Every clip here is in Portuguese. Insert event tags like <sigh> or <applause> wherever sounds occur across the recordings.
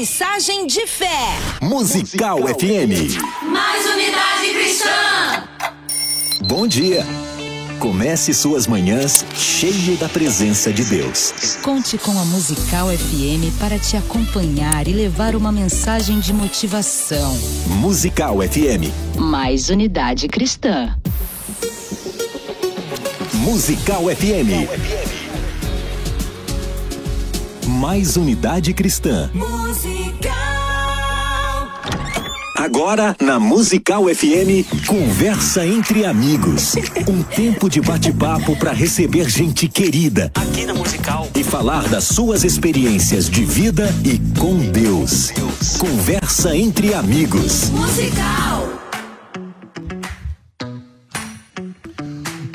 Mensagem de fé. Musical FM. Mais unidade cristã. Bom dia. Comece suas manhãs cheio da presença de Deus. Conte com a Musical FM para te acompanhar e levar uma mensagem de motivação. Musical FM. Mais unidade cristã. Musical FM. Mais unidade cristã. Musical. Agora, na Musical FM, conversa entre amigos. Um tempo de bate-papo para receber gente querida. Aqui na Musical. E falar das suas experiências de vida e com Deus. Conversa entre amigos. Musical.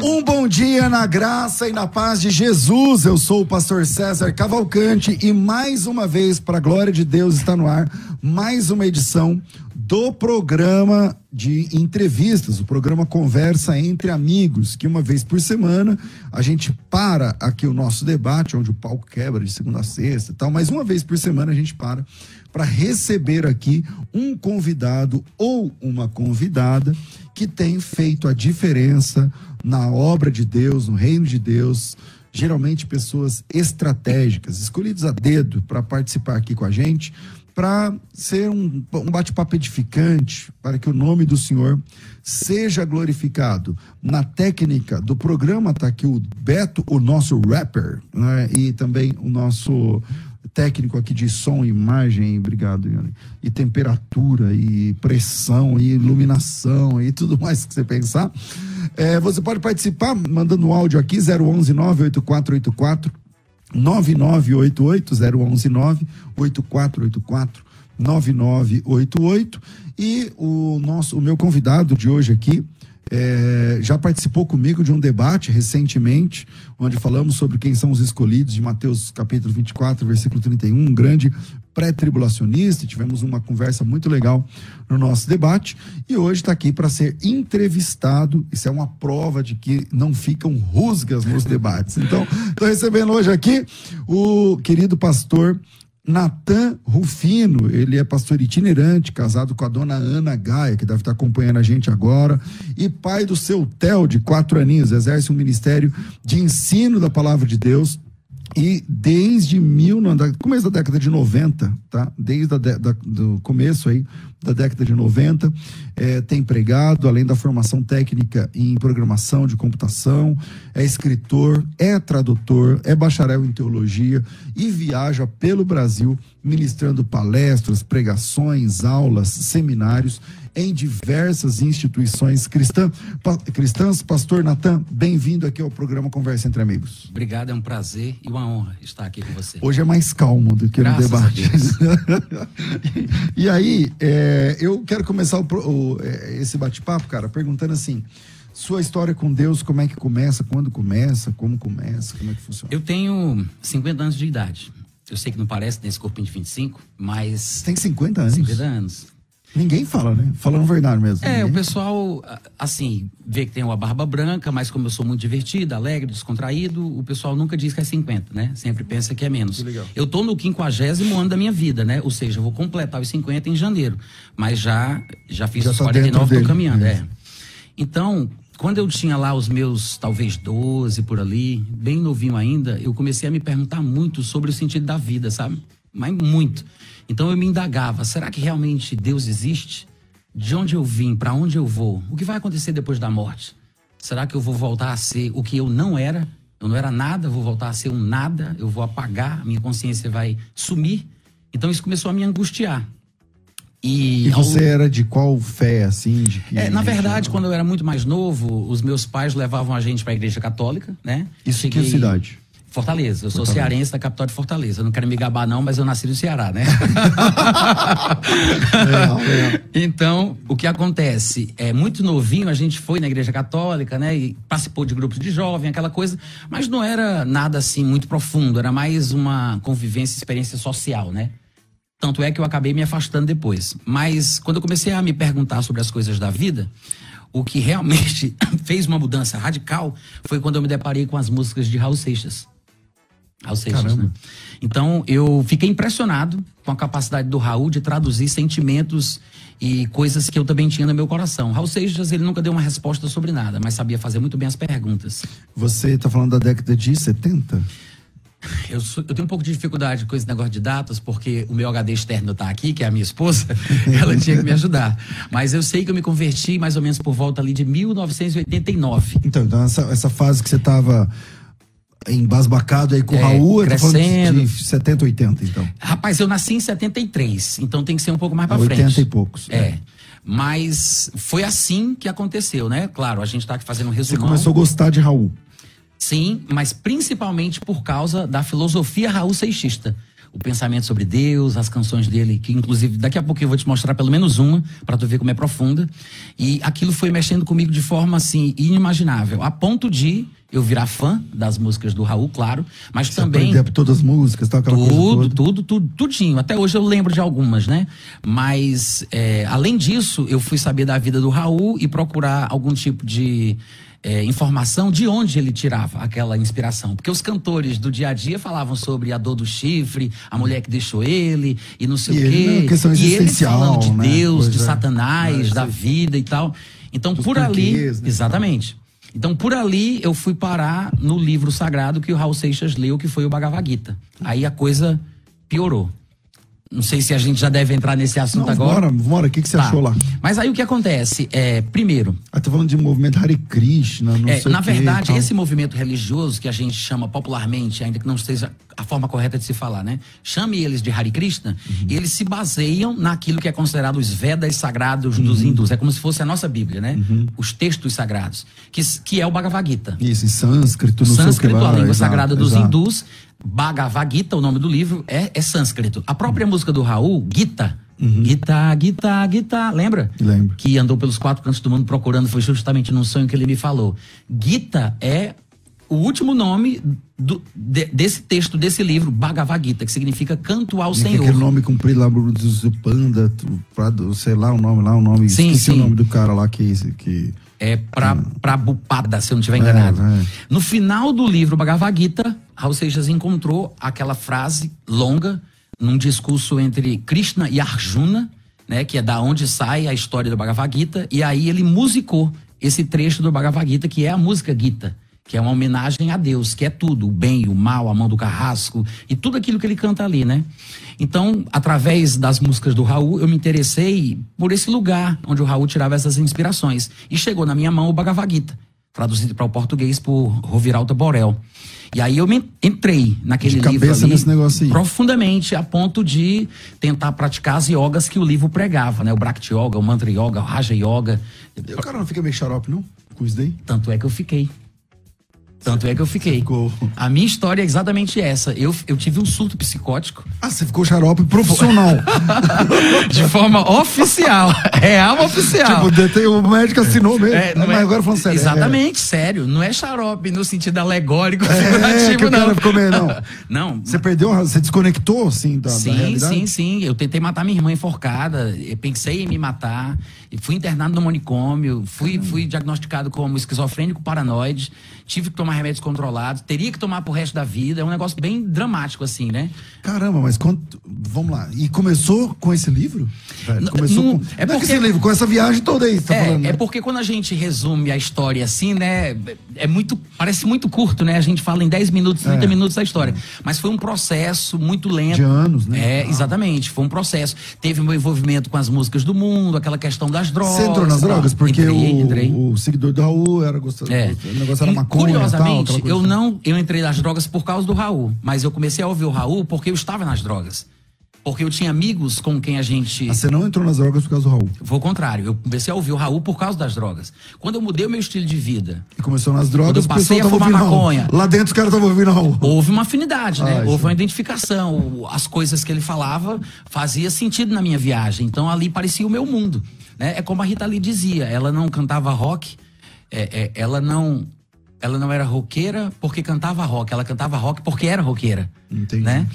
Um bom dia na graça e na paz de Jesus. Eu sou o pastor César Cavalcante e mais uma vez, para a glória de Deus, está no ar mais uma edição do programa de entrevistas, o programa Conversa entre Amigos, que uma vez por semana a gente para aqui o nosso debate, onde o palco quebra de segunda a sexta e tal, mas uma vez por semana a gente para para receber aqui um convidado ou uma convidada que tem feito a diferença na obra de Deus, no reino de Deus, geralmente pessoas estratégicas, escolhidas a dedo para participar aqui com a gente, para ser um, um bate-papo edificante, para que o nome do Senhor seja glorificado. Na técnica do programa está aqui o Beto, o nosso rapper, né? e também o nosso técnico aqui de som imagem, obrigado, Yuri, e temperatura, e pressão, e iluminação, e tudo mais que você pensar. É, você pode participar mandando um áudio aqui, 011 98484 9988 011 98484 9988 e o nosso o meu convidado de hoje aqui é, já participou comigo de um debate recentemente, onde falamos sobre quem são os escolhidos de Mateus capítulo 24, versículo 31, um grande pré-tribulacionista. Tivemos uma conversa muito legal no nosso debate e hoje está aqui para ser entrevistado. Isso é uma prova de que não ficam rusgas nos debates. Então, estou recebendo hoje aqui o querido pastor Natan Rufino, ele é pastor itinerante, casado com a dona Ana Gaia, que deve estar acompanhando a gente agora, e pai do seu Theo, de quatro aninhos, exerce um ministério de ensino da palavra de Deus. E desde mil, começo da década de 90, tá? Desde do começo aí da década de 90, é, tem pregado, além da formação técnica em programação de computação, é escritor, é tradutor, é bacharel em teologia e viaja pelo Brasil ministrando palestras, pregações, aulas, seminários em diversas instituições cristã, pa, cristãs. Pastor Natan, bem-vindo aqui ao programa Conversa entre Amigos. Obrigado, é um prazer e uma honra estar aqui com você. Hoje é mais calmo do que Graças no debate. <laughs> e aí, é, eu quero começar o, o, esse bate-papo, cara, perguntando assim. Sua história com Deus, como é que começa? Quando começa? Como começa? Como é que funciona? Eu tenho 50 anos de idade. Eu sei que não parece nesse corpinho de 25, mas. Tem 50 anos? 50 anos. Ninguém fala, né? Falando verdade mesmo. É, Ninguém. o pessoal, assim, vê que tem uma barba branca, mas como eu sou muito divertido, alegre, descontraído, o pessoal nunca diz que é 50, né? Sempre pensa que é menos. Que legal. Eu tô no 50 ano da minha vida, né? Ou seja, eu vou completar os 50 em janeiro. Mas já, já fiz Já os tá 49, dentro tô dele, caminhando, é. é. Então, quando eu tinha lá os meus, talvez 12 por ali, bem novinho ainda, eu comecei a me perguntar muito sobre o sentido da vida, sabe? Mas muito. Então eu me indagava: será que realmente Deus existe? De onde eu vim? Para onde eu vou? O que vai acontecer depois da morte? Será que eu vou voltar a ser o que eu não era? Eu não era nada, vou voltar a ser um nada, eu vou apagar, minha consciência vai sumir. Então isso começou a me angustiar. E, E ao- você era de qual fé, assim? De que é, na verdade, quando eu era muito mais novo, os meus pais levavam a gente para a igreja católica, né? Isso em que Cheguei- cidade? Fortaleza. Eu sou cearense da capital de Fortaleza. Eu não quero me gabar, não, mas eu nasci no Ceará, né? <laughs> Então, o que acontece? É muito novinho, a gente foi na igreja católica, né? E participou de grupos de jovem, aquela coisa, mas não era nada assim muito profundo, era mais uma convivência, experiência social, né? Tanto é que eu acabei me afastando depois. Mas quando eu comecei a me perguntar sobre as coisas da vida, o que realmente <laughs> fez uma mudança radical foi quando eu me deparei com as músicas de Raul Seixas. Raul Seixas, Caramba. né? Então, eu fiquei impressionado com a capacidade do Raul de traduzir sentimentos e coisas que eu também tinha no meu coração. Raul Seixas, ele nunca deu uma resposta sobre nada, mas sabia fazer muito bem as perguntas. Você tá falando da década de 70? Eu, sou- eu tenho um pouco de dificuldade com esse negócio de datas, porque o meu HD externo tá aqui, que é a minha esposa, <laughs> ela tinha que me ajudar. Mas eu sei que eu me converti mais ou menos por volta ali de 1989. Então, então essa, essa fase que você tava embasbacado aí com o É, Raul, eu crescendo. de 70, 80, então. Rapaz, eu nasci em 73, então tem que ser um pouco mais pra 80 frente. e poucos. É. Mas foi assim que aconteceu, né? Claro, a gente tá aqui fazendo um Você resumão. começou a gostar de Raul. Sim, mas principalmente por causa da filosofia Raul Seixista. O pensamento sobre Deus, as canções dele, que inclusive daqui a pouco eu vou te mostrar pelo menos uma, para tu ver como é profunda. E aquilo foi mexendo comigo de forma assim inimaginável, a ponto de eu virar fã das músicas do Raul, claro, mas Você também aprendeu todas as músicas, tal, aquela coisa tudo, toda. tudo, tudo, tudinho. Até hoje eu lembro de algumas, né? Mas, é, além disso, eu fui saber da vida do Raul e procurar algum tipo de é, informação de onde ele tirava aquela inspiração. Porque os cantores do dia a dia falavam sobre a dor do chifre, a mulher que deixou ele e não sei E o ele, quê. né, questão e ele falando de né? Deus, de Pois é. Satanás, É, da sim. vida e tal. Então, Dos por ali. né? Exatamente. Então, por ali, eu fui parar no livro sagrado que o Raul Seixas leu, que foi o Bhagavad Gita. Aí a coisa piorou. Não sei se a gente já deve entrar nesse assunto Não, agora. bora, bora, o que, que você Tá. achou lá? Mas aí o que acontece? É, primeiro, Ah, tá falando de movimento Hare Krishna, não é, sei na o quê, verdade, tal. esse movimento religioso que a gente chama popularmente, ainda que não seja a forma correta de se falar, né? Chame eles de Hare Krishna, Uhum. eles se baseiam naquilo que é considerado os Vedas sagrados dos Uhum. hindus. É como se fosse a nossa Bíblia, né? Os textos sagrados, que, que é o Bhagavad Gita. Isso, em sânscrito, O não sei o que sânscrito, a língua exato, sagrada dos exato. hindus, Bhagavad Gita, o nome do livro, é, é sânscrito. A própria música do Raul, Gita, Gita, Gita, Gita, lembra? Uhum. Lembro. Que andou pelos quatro cantos do mundo procurando, foi justamente num sonho que ele me falou. Gita é o último nome do- de- desse texto, desse livro, Bhagavad Gita, que significa canto ao E Senhor. Aquele nome comprido lá, do Panda, sei lá o nome lá, o nome. Sim, esqueci sim. o nome do cara lá que. que É pra, Bupada, se eu não estiver enganado. é. No final do livro Bhagavad Gita, Raul Seixas encontrou aquela frase longa num discurso entre Krishna e Arjuna, né, que é da onde sai a história do Bhagavad Gita, e aí ele musicou esse trecho do Bhagavad Gita, que é a música Gita, que é uma homenagem a Deus, que é tudo, o bem, o mal, a mão do carrasco e tudo aquilo que ele canta ali, né? Então, através das músicas do Raul, eu me interessei por esse lugar onde o Raul tirava essas inspirações. E chegou na minha mão o Bhagavad Gita, traduzido para o português por Roviralta Borel. E aí eu me entrei naquele De livro cabeça ali nesse negócio aí. profundamente, a ponto de tentar praticar as yogas que o livro pregava, né? O Bhakti Yoga, o Mantra Yoga, o Raja Yoga. O cara não fica meio xarope, não? Com isso daí? Tanto é que eu fiquei. Tanto é que eu fiquei. ficou- A minha história é exatamente essa. Eu, eu tive um surto psicótico Ah, você ficou xarope profissional. <laughs> de forma oficial. Real oficial. tipo, o médico assinou mesmo. É, não Mas é- agora falando sério. Exatamente, sério. Não é xarope no sentido alegórico, É, é, figurativo, o não. ficou meio, não. <laughs> Não, Você perdeu, você desconectou, assim, da, da Sim, realidade? sim, sim. Eu tentei matar minha irmã enforcada, eu pensei em me matar, fui internado no manicômio, fui, fui diagnosticado como esquizofrênico paranoide, tive que tomar remédios controlados, teria que tomar pro resto da vida. É um negócio bem dramático, assim, né? Caramba, mas quanto. Vamos lá. E começou com esse livro? velho? Começou não- com. é não porque- que esse livro, com essa viagem toda aí, você tá é, falando. é né? porque quando a gente resume a história assim, né? É muito. Parece muito curto, né? A gente fala em 10 minutos, 30 É. minutos da história. Mas foi um processo muito lento. De anos, né? É, Ah. exatamente. Foi um processo. Teve meu envolvimento com as músicas do mundo, aquela questão das drogas. Você entrou nas tal. drogas? Porque entrei, o, entrei. o seguidor do Raul era gostoso. É. O negócio era E, maconha. Curiosamente, tal, eu não, eu entrei nas drogas por causa do Raul, mas eu comecei a ouvir o Raul porque eu estava nas drogas. Porque eu tinha amigos com quem a gente Ah, você não entrou nas drogas por causa do Raul. foi o contrário. Eu comecei a ouvir o Raul por causa das drogas. Quando eu mudei o meu estilo de vida, E começou nas Quando drogas, eu o pessoal passei a fumar maconha. Lá dentro os caras estavam ouvindo Raul. houve uma afinidade, né? Ah, houve uma identificação. As coisas que ele falava fazia sentido na minha viagem. Então ali parecia o meu mundo. Né? É como a Rita Lee dizia, ela não cantava rock, é- é, ela não. Ela não era roqueira porque cantava rock, ela cantava rock porque era roqueira. Entendi. Né?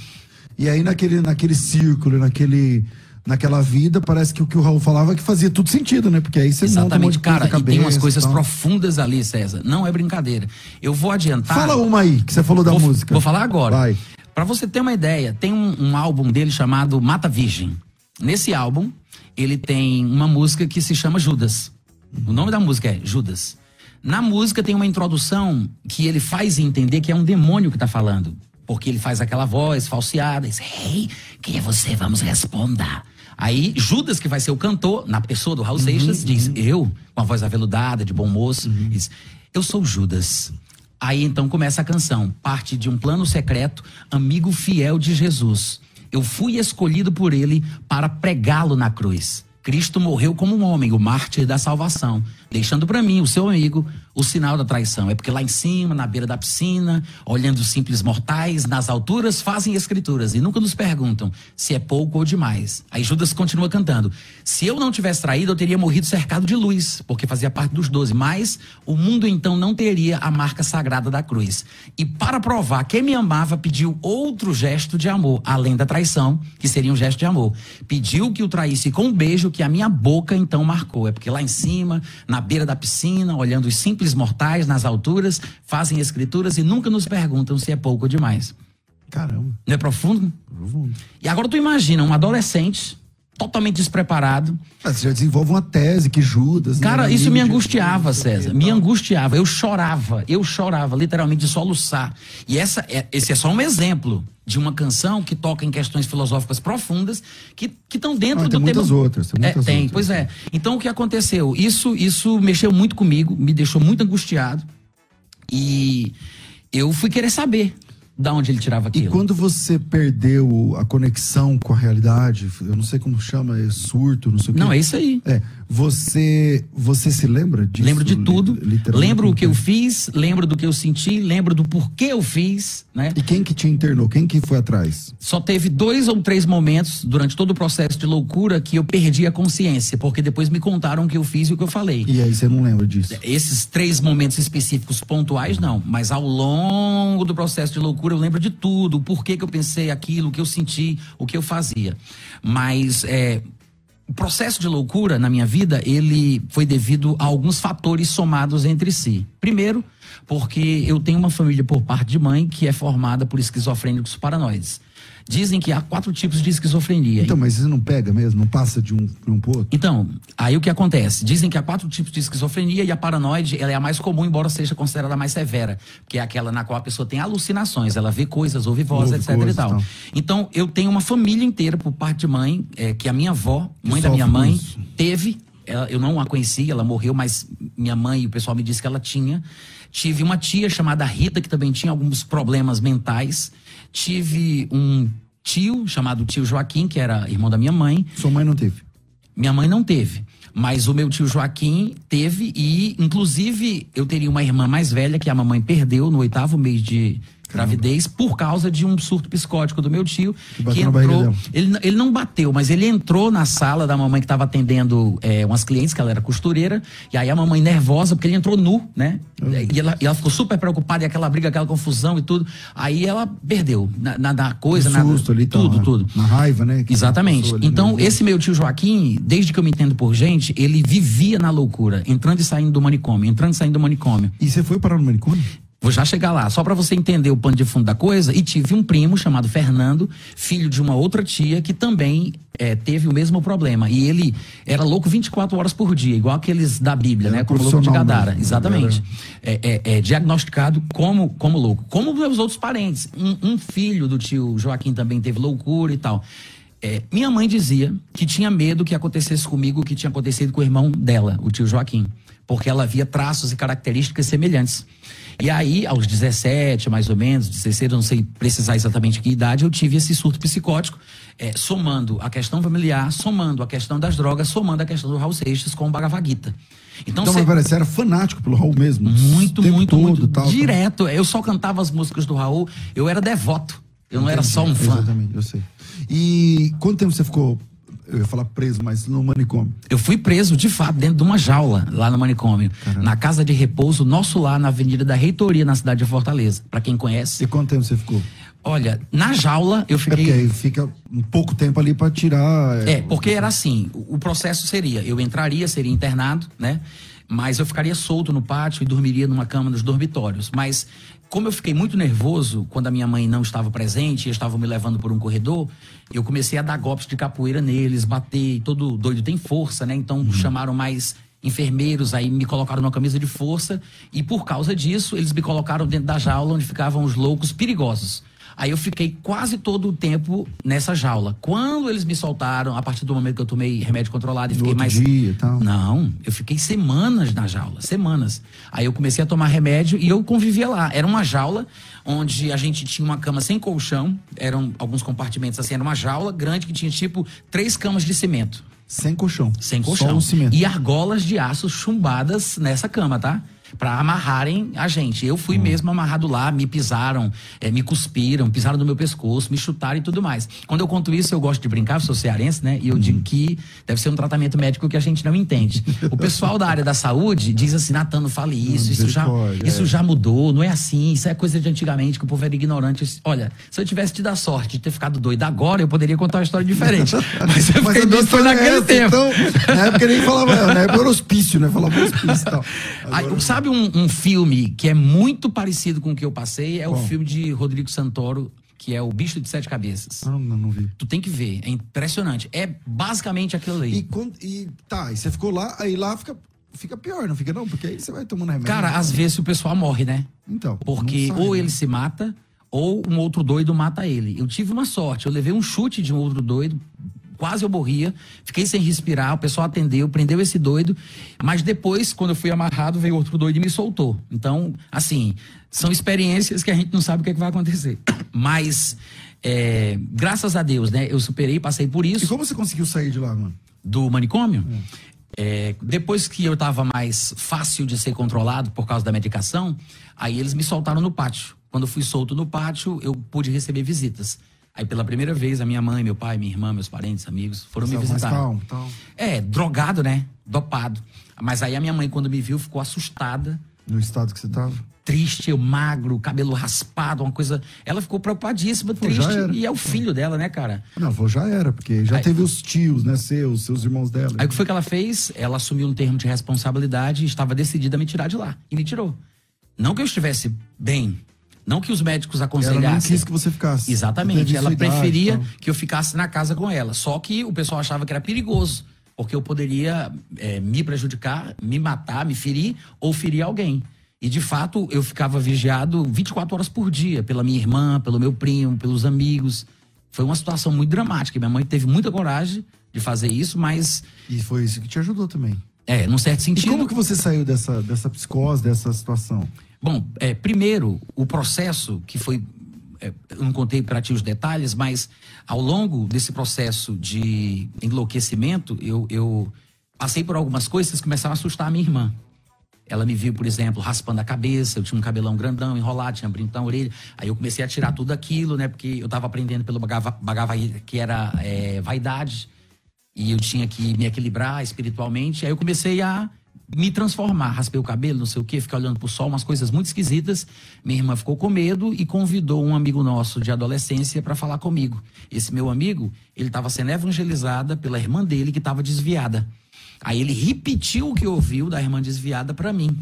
E aí naquele, naquele círculo, naquele, naquela vida, parece que o que o Raul falava é que fazia tudo sentido, né? Porque aí você um Exatamente, coisa cara, na e tem umas cabeça coisas tal. profundas ali, César. Não é brincadeira. Eu vou adiantar. Fala uma aí, que você falou da vou, música. Vou falar agora. Vai. Pra você ter uma ideia, tem um, um álbum dele chamado Mata Virgem. Nesse álbum, ele tem uma música que se chama Judas. O nome da música é Judas. Na música tem uma introdução que ele faz entender que é um demônio que tá falando. Porque ele faz aquela voz falseada, diz, Ei, quem é você? Vamos responder. Aí Judas, que vai ser o cantor, na pessoa do Raul Seixas, diz, eu, com a voz aveludada, de bom moço, diz, eu sou Judas. Aí então começa a canção, parte de um plano secreto, amigo fiel de Jesus. Eu fui escolhido por ele para pregá-lo na cruz. Cristo morreu como um homem, o mártir da salvação, deixando para mim, o seu amigo, o sinal da traição. É porque lá em cima, na beira da piscina, olhando os simples mortais, nas alturas, fazem escrituras e nunca nos perguntam se é pouco ou demais. Aí Judas continua cantando: Se eu não tivesse traído, eu teria morrido cercado de luz, porque fazia parte dos doze. Mas o mundo então não teria a marca sagrada da cruz. E para provar que me amava, pediu outro gesto de amor, além da traição, que seria um gesto de amor. Pediu que o traísse com um beijo que a minha boca então marcou. É porque lá em cima, na beira da piscina, olhando os simples mortais nas alturas, fazem escrituras e nunca nos perguntam se é pouco ou demais. Caramba. Não é profundo? profundo. E agora tu imagina um adolescente totalmente despreparado. Você já desenvolve uma tese que Judas. né, Cara, isso amigo me angustiava, Jesus, César. Me angustiava. Eu chorava. Eu chorava, literalmente, de soluçar. E essa, é- esse é só um exemplo de uma canção que toca em questões filosóficas profundas que estão dentro Ah, do tem muitas tema. outras, tem É, muitas tem, outras. pois é. Então o que aconteceu? Isso, isso mexeu muito comigo, me deixou muito angustiado. E eu fui querer saber da onde ele tirava E aquilo. quando você perdeu a conexão com a realidade, eu não sei como chama, é surto, não sei o quê. Não, é isso aí. É, você, você se lembra disso? Lembro de tudo. Lembro o que eu fiz, lembro do que eu senti, lembro do porquê eu fiz, né? E quem que te internou? Quem que foi atrás? Só teve dois ou três momentos durante todo o processo de loucura que eu perdi a consciência, porque depois me contaram o que eu fiz e o que eu falei. E aí você não lembra disso? Esses três momentos específicos pontuais, não. Mas ao longo do processo de loucura, eu lembro de tudo. O porquê que eu pensei aquilo, o que eu senti, o que eu fazia. Mas é, o processo de loucura na minha vida, ele foi devido a alguns fatores somados entre si. Primeiro, porque eu tenho uma família por parte de mãe que é formada por esquizofrênicos paranoides. Dizem que há quatro tipos de esquizofrenia. Então, mas você não pega mesmo? Não passa de um, de um pro outro? Então, aí o que acontece? Dizem que há quatro tipos de esquizofrenia e a paranoide ela é a mais comum, embora seja considerada a mais severa, que é aquela na qual a pessoa tem alucinações, ela vê coisas, ouve vozes, Ouve etc coisas e tal. e tal. Então, eu tenho uma família inteira por parte de mãe, é, que a minha avó, mãe da minha mãe, isso. teve, ela- eu não a conheci, ela morreu, mas minha mãe e o pessoal me disse que ela tinha. Tive uma tia chamada Rita, que também tinha alguns problemas mentais. Tive um tio chamado tio Joaquim, que era irmão da minha mãe. Sua mãe não teve. Minha mãe não teve. Mas o meu tio Joaquim teve e, inclusive, eu teria uma irmã mais velha que a mamãe perdeu no oitavo mês de gravidez por causa de um surto psicótico do meu tio. Que barriga entrou. Ele, ele não bateu, mas ele entrou na sala da mamãe que estava atendendo é, umas clientes, que ela era costureira. E aí a mamãe nervosa, porque ele entrou nu, né? E ela, e ela ficou super preocupada, e aquela briga, aquela confusão e tudo. Aí ela perdeu na, na, na coisa, No na, susto ali, tal, tudo, né? tudo. Na raiva, né? que Exatamente. ali, Então, né? esse meu tio Joaquim, desde que eu me entendo por gente, ele vivia na loucura, entrando e saindo do manicômio, entrando e saindo do manicômio. E você foi parar no manicômio? Vou já chegar lá, só para você entender o pano de fundo da coisa. E tive um primo chamado Fernando, filho de uma outra tia, que também eh, teve o mesmo problema. E ele era louco 24 horas por dia, igual aqueles da Bíblia, Era né? Como louco de Gadara. mesmo, Exatamente. É, é- é diagnosticado como, como louco. Como meus outros parentes. Um, um filho do tio Joaquim também teve loucura e tal. É, minha mãe dizia que tinha medo que acontecesse comigo o que tinha acontecido com o irmão dela, o tio Joaquim, porque ela via traços e características semelhantes. E aí, aos 17, mais ou menos, 16, eu não sei precisar exatamente que idade, eu tive esse surto psicótico, é, somando a questão familiar, somando a questão das drogas, somando a questão do Raul Seixas com o Bhagavad Gita. Então, Então, cê- mas você era fanático pelo Raul mesmo? muito, muito, todo, muito. tal, tal. direto. Eu só cantava as músicas do Raul, eu era devoto. Eu não era só um fã. Exatamente, eu sei. E quanto tempo você ficou, eu ia falar preso, mas no manicômio? Eu fui preso, de fato, dentro de uma jaula, lá no manicômio. Na casa de repouso, nosso lá, na Avenida da Reitoria, na cidade de Fortaleza. Pra quem conhece. E quanto tempo você ficou? Olha, na jaula eu É porque fiquei. aí fica um pouco tempo ali pra tirar. É, porque era assim, o processo seria, eu entraria, seria internado, né? Mas eu ficaria solto no pátio e dormiria numa cama nos dormitórios. Mas como eu fiquei muito nervoso quando a minha mãe não estava presente, e estavam me levando por um corredor, eu comecei a dar golpes de capoeira neles, bater, todo doido tem força, né? Então chamaram mais enfermeiros, aí me colocaram numa camisa de força e por causa disso eles me colocaram dentro da jaula onde ficavam os loucos perigosos. Aí eu fiquei quase todo o tempo nessa jaula. Quando eles me soltaram, a partir do momento que eu tomei remédio controlado e fiquei mais. dia e tal. Não, eu fiquei semanas na jaula, semanas. Aí eu comecei a tomar remédio e eu convivia lá. Era uma jaula onde a gente tinha uma cama sem colchão, eram alguns compartimentos assim, era uma jaula grande que tinha tipo três camas de cimento. Sem colchão. Sem Só colchão. um cimento. E argolas de aço chumbadas nessa cama, tá? Pra amarrarem a gente. Eu Hum. fui mesmo amarrado lá, me pisaram, eh, me cuspiram, pisaram no meu pescoço, me chutaram e tudo mais. Quando eu conto isso, eu gosto de brincar, sou cearense, né? E eu Hum. digo que deve ser um tratamento médico que a gente não entende. O pessoal da área da saúde diz assim, Natan, não fale isso, isso já, isso é. já mudou, não é assim, isso é coisa de antigamente, que o povo era ignorante. Olha, se eu tivesse tido a sorte de ter ficado doido agora, eu poderia contar uma história diferente. <laughs> Mas eu Mas fiquei doido foi história é naquele essa, tempo. Então, na época nem falava, na época era hospício, né? Falava <laughs> hospício e tal. Aí, sabe um, um filme que é muito parecido com o que eu passei? É o filme de Rodrigo Santoro, que é O Bicho de Sete Cabeças. Não, não, não vi. Tu tem que ver, é impressionante. É basicamente aquilo ali. E, quando, e tá, e você ficou lá, aí lá fica, fica pior, não fica não? Porque aí você vai tomando remédio. Cara, às vezes o pessoal morre, né? Então. Porque sai, ou né? ele se mata, ou um outro doido mata ele. Eu tive uma sorte, eu levei um chute de um outro doido, quase eu morria, fiquei sem respirar, o pessoal atendeu, prendeu esse doido, mas depois, quando eu fui amarrado, veio outro doido e me soltou. Então, assim, são experiências que a gente não sabe o que, é que vai acontecer. <coughs> Mas, é, graças a Deus, né, eu superei, passei por E isso como você conseguiu sair de lá, mano? do manicômio. É, depois que eu estava mais fácil de ser controlado por causa da medicação, aí eles me soltaram no pátio. Quando eu fui solto no pátio, eu pude receber visitas. Aí pela primeira vez, a minha mãe, meu pai, minha irmã, meus parentes, amigos foram Você me tava mais visitar. calmo, tal. É, drogado, né? Dopado. Mas aí a minha mãe, quando me viu, ficou assustada, No estado que você tava. triste, eu magro, cabelo raspado, uma coisa. Ela ficou preocupadíssima, Pô, triste. E é o filho dela, né, cara? Não, já era, porque já Aí- teve os tios, né, seus, seus irmãos dela. Aí o que foi que ela fez? Ela assumiu um termo de responsabilidade e estava decidida a me tirar de lá. E me tirou. Não que eu estivesse bem. Não que os médicos ela aconselhassem. não quis que você ficasse. Exatamente. Ela sua idade e preferia tal. que eu ficasse na casa com ela. Só que o pessoal achava que era perigoso. Porque eu poderia eh, me prejudicar, me matar, me ferir ou ferir alguém. E de fato, eu ficava vigiado 24 horas por dia pela minha irmã, pelo meu primo, pelos amigos. Foi uma situação muito dramática. Minha mãe teve muita coragem de fazer isso, mas, E foi isso que te ajudou também. é, num certo E sentido. como que você saiu dessa, dessa psicose, dessa situação? Bom, é, primeiro, o processo que foi. é, eu não contei para ti os detalhes, mas ao longo desse processo de enlouquecimento, eu, eu passei por algumas coisas que começaram a assustar a minha irmã. Ela me viu, por exemplo, raspando a cabeça, eu tinha um cabelão grandão, enrolado, tinha brinco na orelha. Aí eu comecei a tirar tudo aquilo, né? Porque eu estava aprendendo pelo Bhagava, Bhagavad que era é, vaidade. E eu tinha que me equilibrar espiritualmente. Aí eu comecei a me transformar. Raspei o cabelo, não sei o quê, fiquei olhando pro sol, umas coisas muito esquisitas. Minha irmã ficou com medo e convidou um amigo nosso de adolescência para falar comigo. Esse meu amigo, ele estava sendo evangelizada pela irmã dele que estava desviada. Aí ele repetiu o que ouviu da irmã desviada para mim,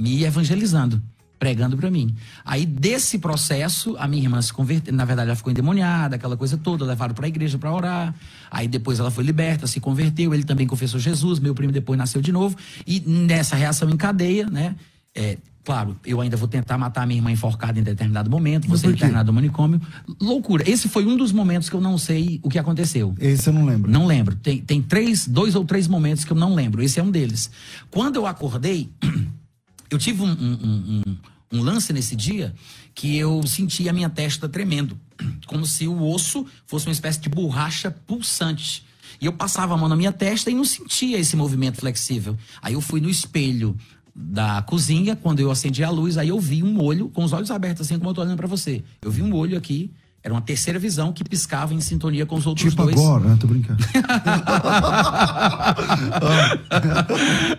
me evangelizando, pregando para mim. Aí desse processo, a minha irmã se converteu, na verdade ela ficou endemoniada, aquela coisa toda, levaram para a igreja para orar. Aí depois ela foi liberta, se converteu, ele também confessou Jesus, meu primo depois nasceu de novo. E nessa reação em cadeia, né? é, claro, eu ainda vou tentar matar a minha irmã enforcada em determinado momento, quê? internado no manicômio. Loucura. Esse foi um dos momentos que eu não sei o que aconteceu. Esse você não lembra? Não lembro. Tem, tem três, dois ou três momentos que eu não lembro. Esse é um deles. Quando eu acordei, <clears throat> eu tive um, um- um- um- um lance nesse dia que eu senti a minha testa tremendo. <clears throat> Como se o osso fosse uma espécie de borracha pulsante. E eu passava a mão na minha testa e não sentia esse movimento flexível. Aí eu fui no espelho da cozinha, quando eu acendi a luz, aí eu vi um olho com os olhos abertos, assim como eu tô olhando pra você. Eu vi um olho aqui, era uma terceira visão que piscava em sintonia com os outros Tipo dois. agora, né? Tô brincando. <laughs>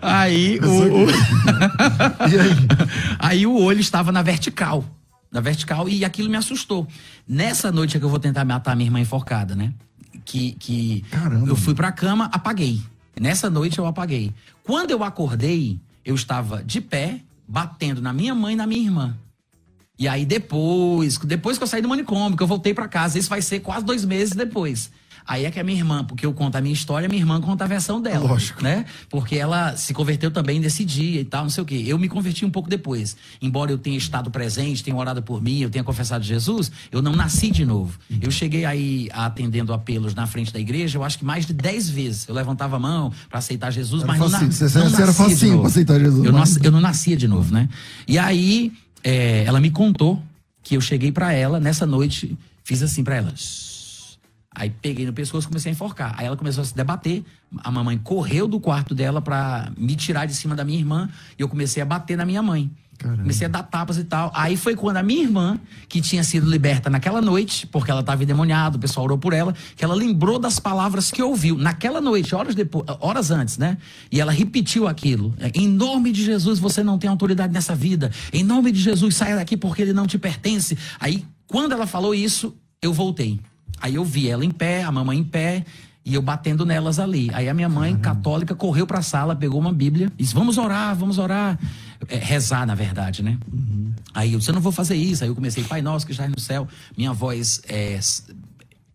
Aí <laughs> o, o- <laughs> aí? aí o olho estava na vertical. na vertical, e aquilo me assustou. Nessa noite é que eu vou tentar matar minha irmã enforcada, né? Que, que Caramba. eu fui pra cama, apaguei. Nessa noite eu apaguei. Quando eu acordei, eu estava de pé, batendo na minha mãe e na minha irmã. E aí depois, depois que eu saí do manicômio, que eu voltei pra casa, isso vai ser quase dois meses depois. Aí é que a minha irmã, porque eu conto a minha história, a minha irmã conta a versão dela. Lógico. Né? Porque ela se converteu também nesse dia e tal, não sei o quê. Eu me converti um pouco depois. Embora eu tenha estado presente, tenha orado por mim, eu tenha confessado Jesus, eu não nasci de novo. Eu cheguei aí atendendo apelos na frente da igreja, eu acho que mais de dez vezes. Eu levantava a mão pra aceitar Jesus, Era mas não, na, facinho. Você- não você era nascia de facinho novo. pra aceitar Jesus, Eu não, mas- eu não nascia de novo, né? E aí, é, ela me contou que eu cheguei pra ela nessa noite, fiz assim pra ela. Aí peguei no pescoço e comecei a enforcar. Aí ela começou a se debater. A mamãe correu do quarto dela pra me tirar de cima da minha irmã e eu comecei a bater na minha mãe. Caramba. Comecei a dar tapas e tal. Aí foi quando a minha irmã, que tinha sido liberta naquela noite, porque ela estava endemoniada, o pessoal orou por ela, que ela lembrou das palavras que ouviu naquela noite, horas depois, horas antes, né? E ela repetiu aquilo. Em nome de Jesus, você não tem autoridade nessa vida. Em nome de Jesus, saia daqui porque ele não te pertence. Aí, quando ela falou isso, eu voltei. Aí eu vi ela em pé, a mamãe em pé, e eu batendo nelas ali. Aí a minha mãe, católica, correu pra sala, pegou uma Bíblia e disse: Vamos orar, vamos orar. É, rezar, na verdade, né? Aí eu disse: Eu não vou fazer isso. Aí eu comecei: Pai nosso que estás no céu. Minha voz é,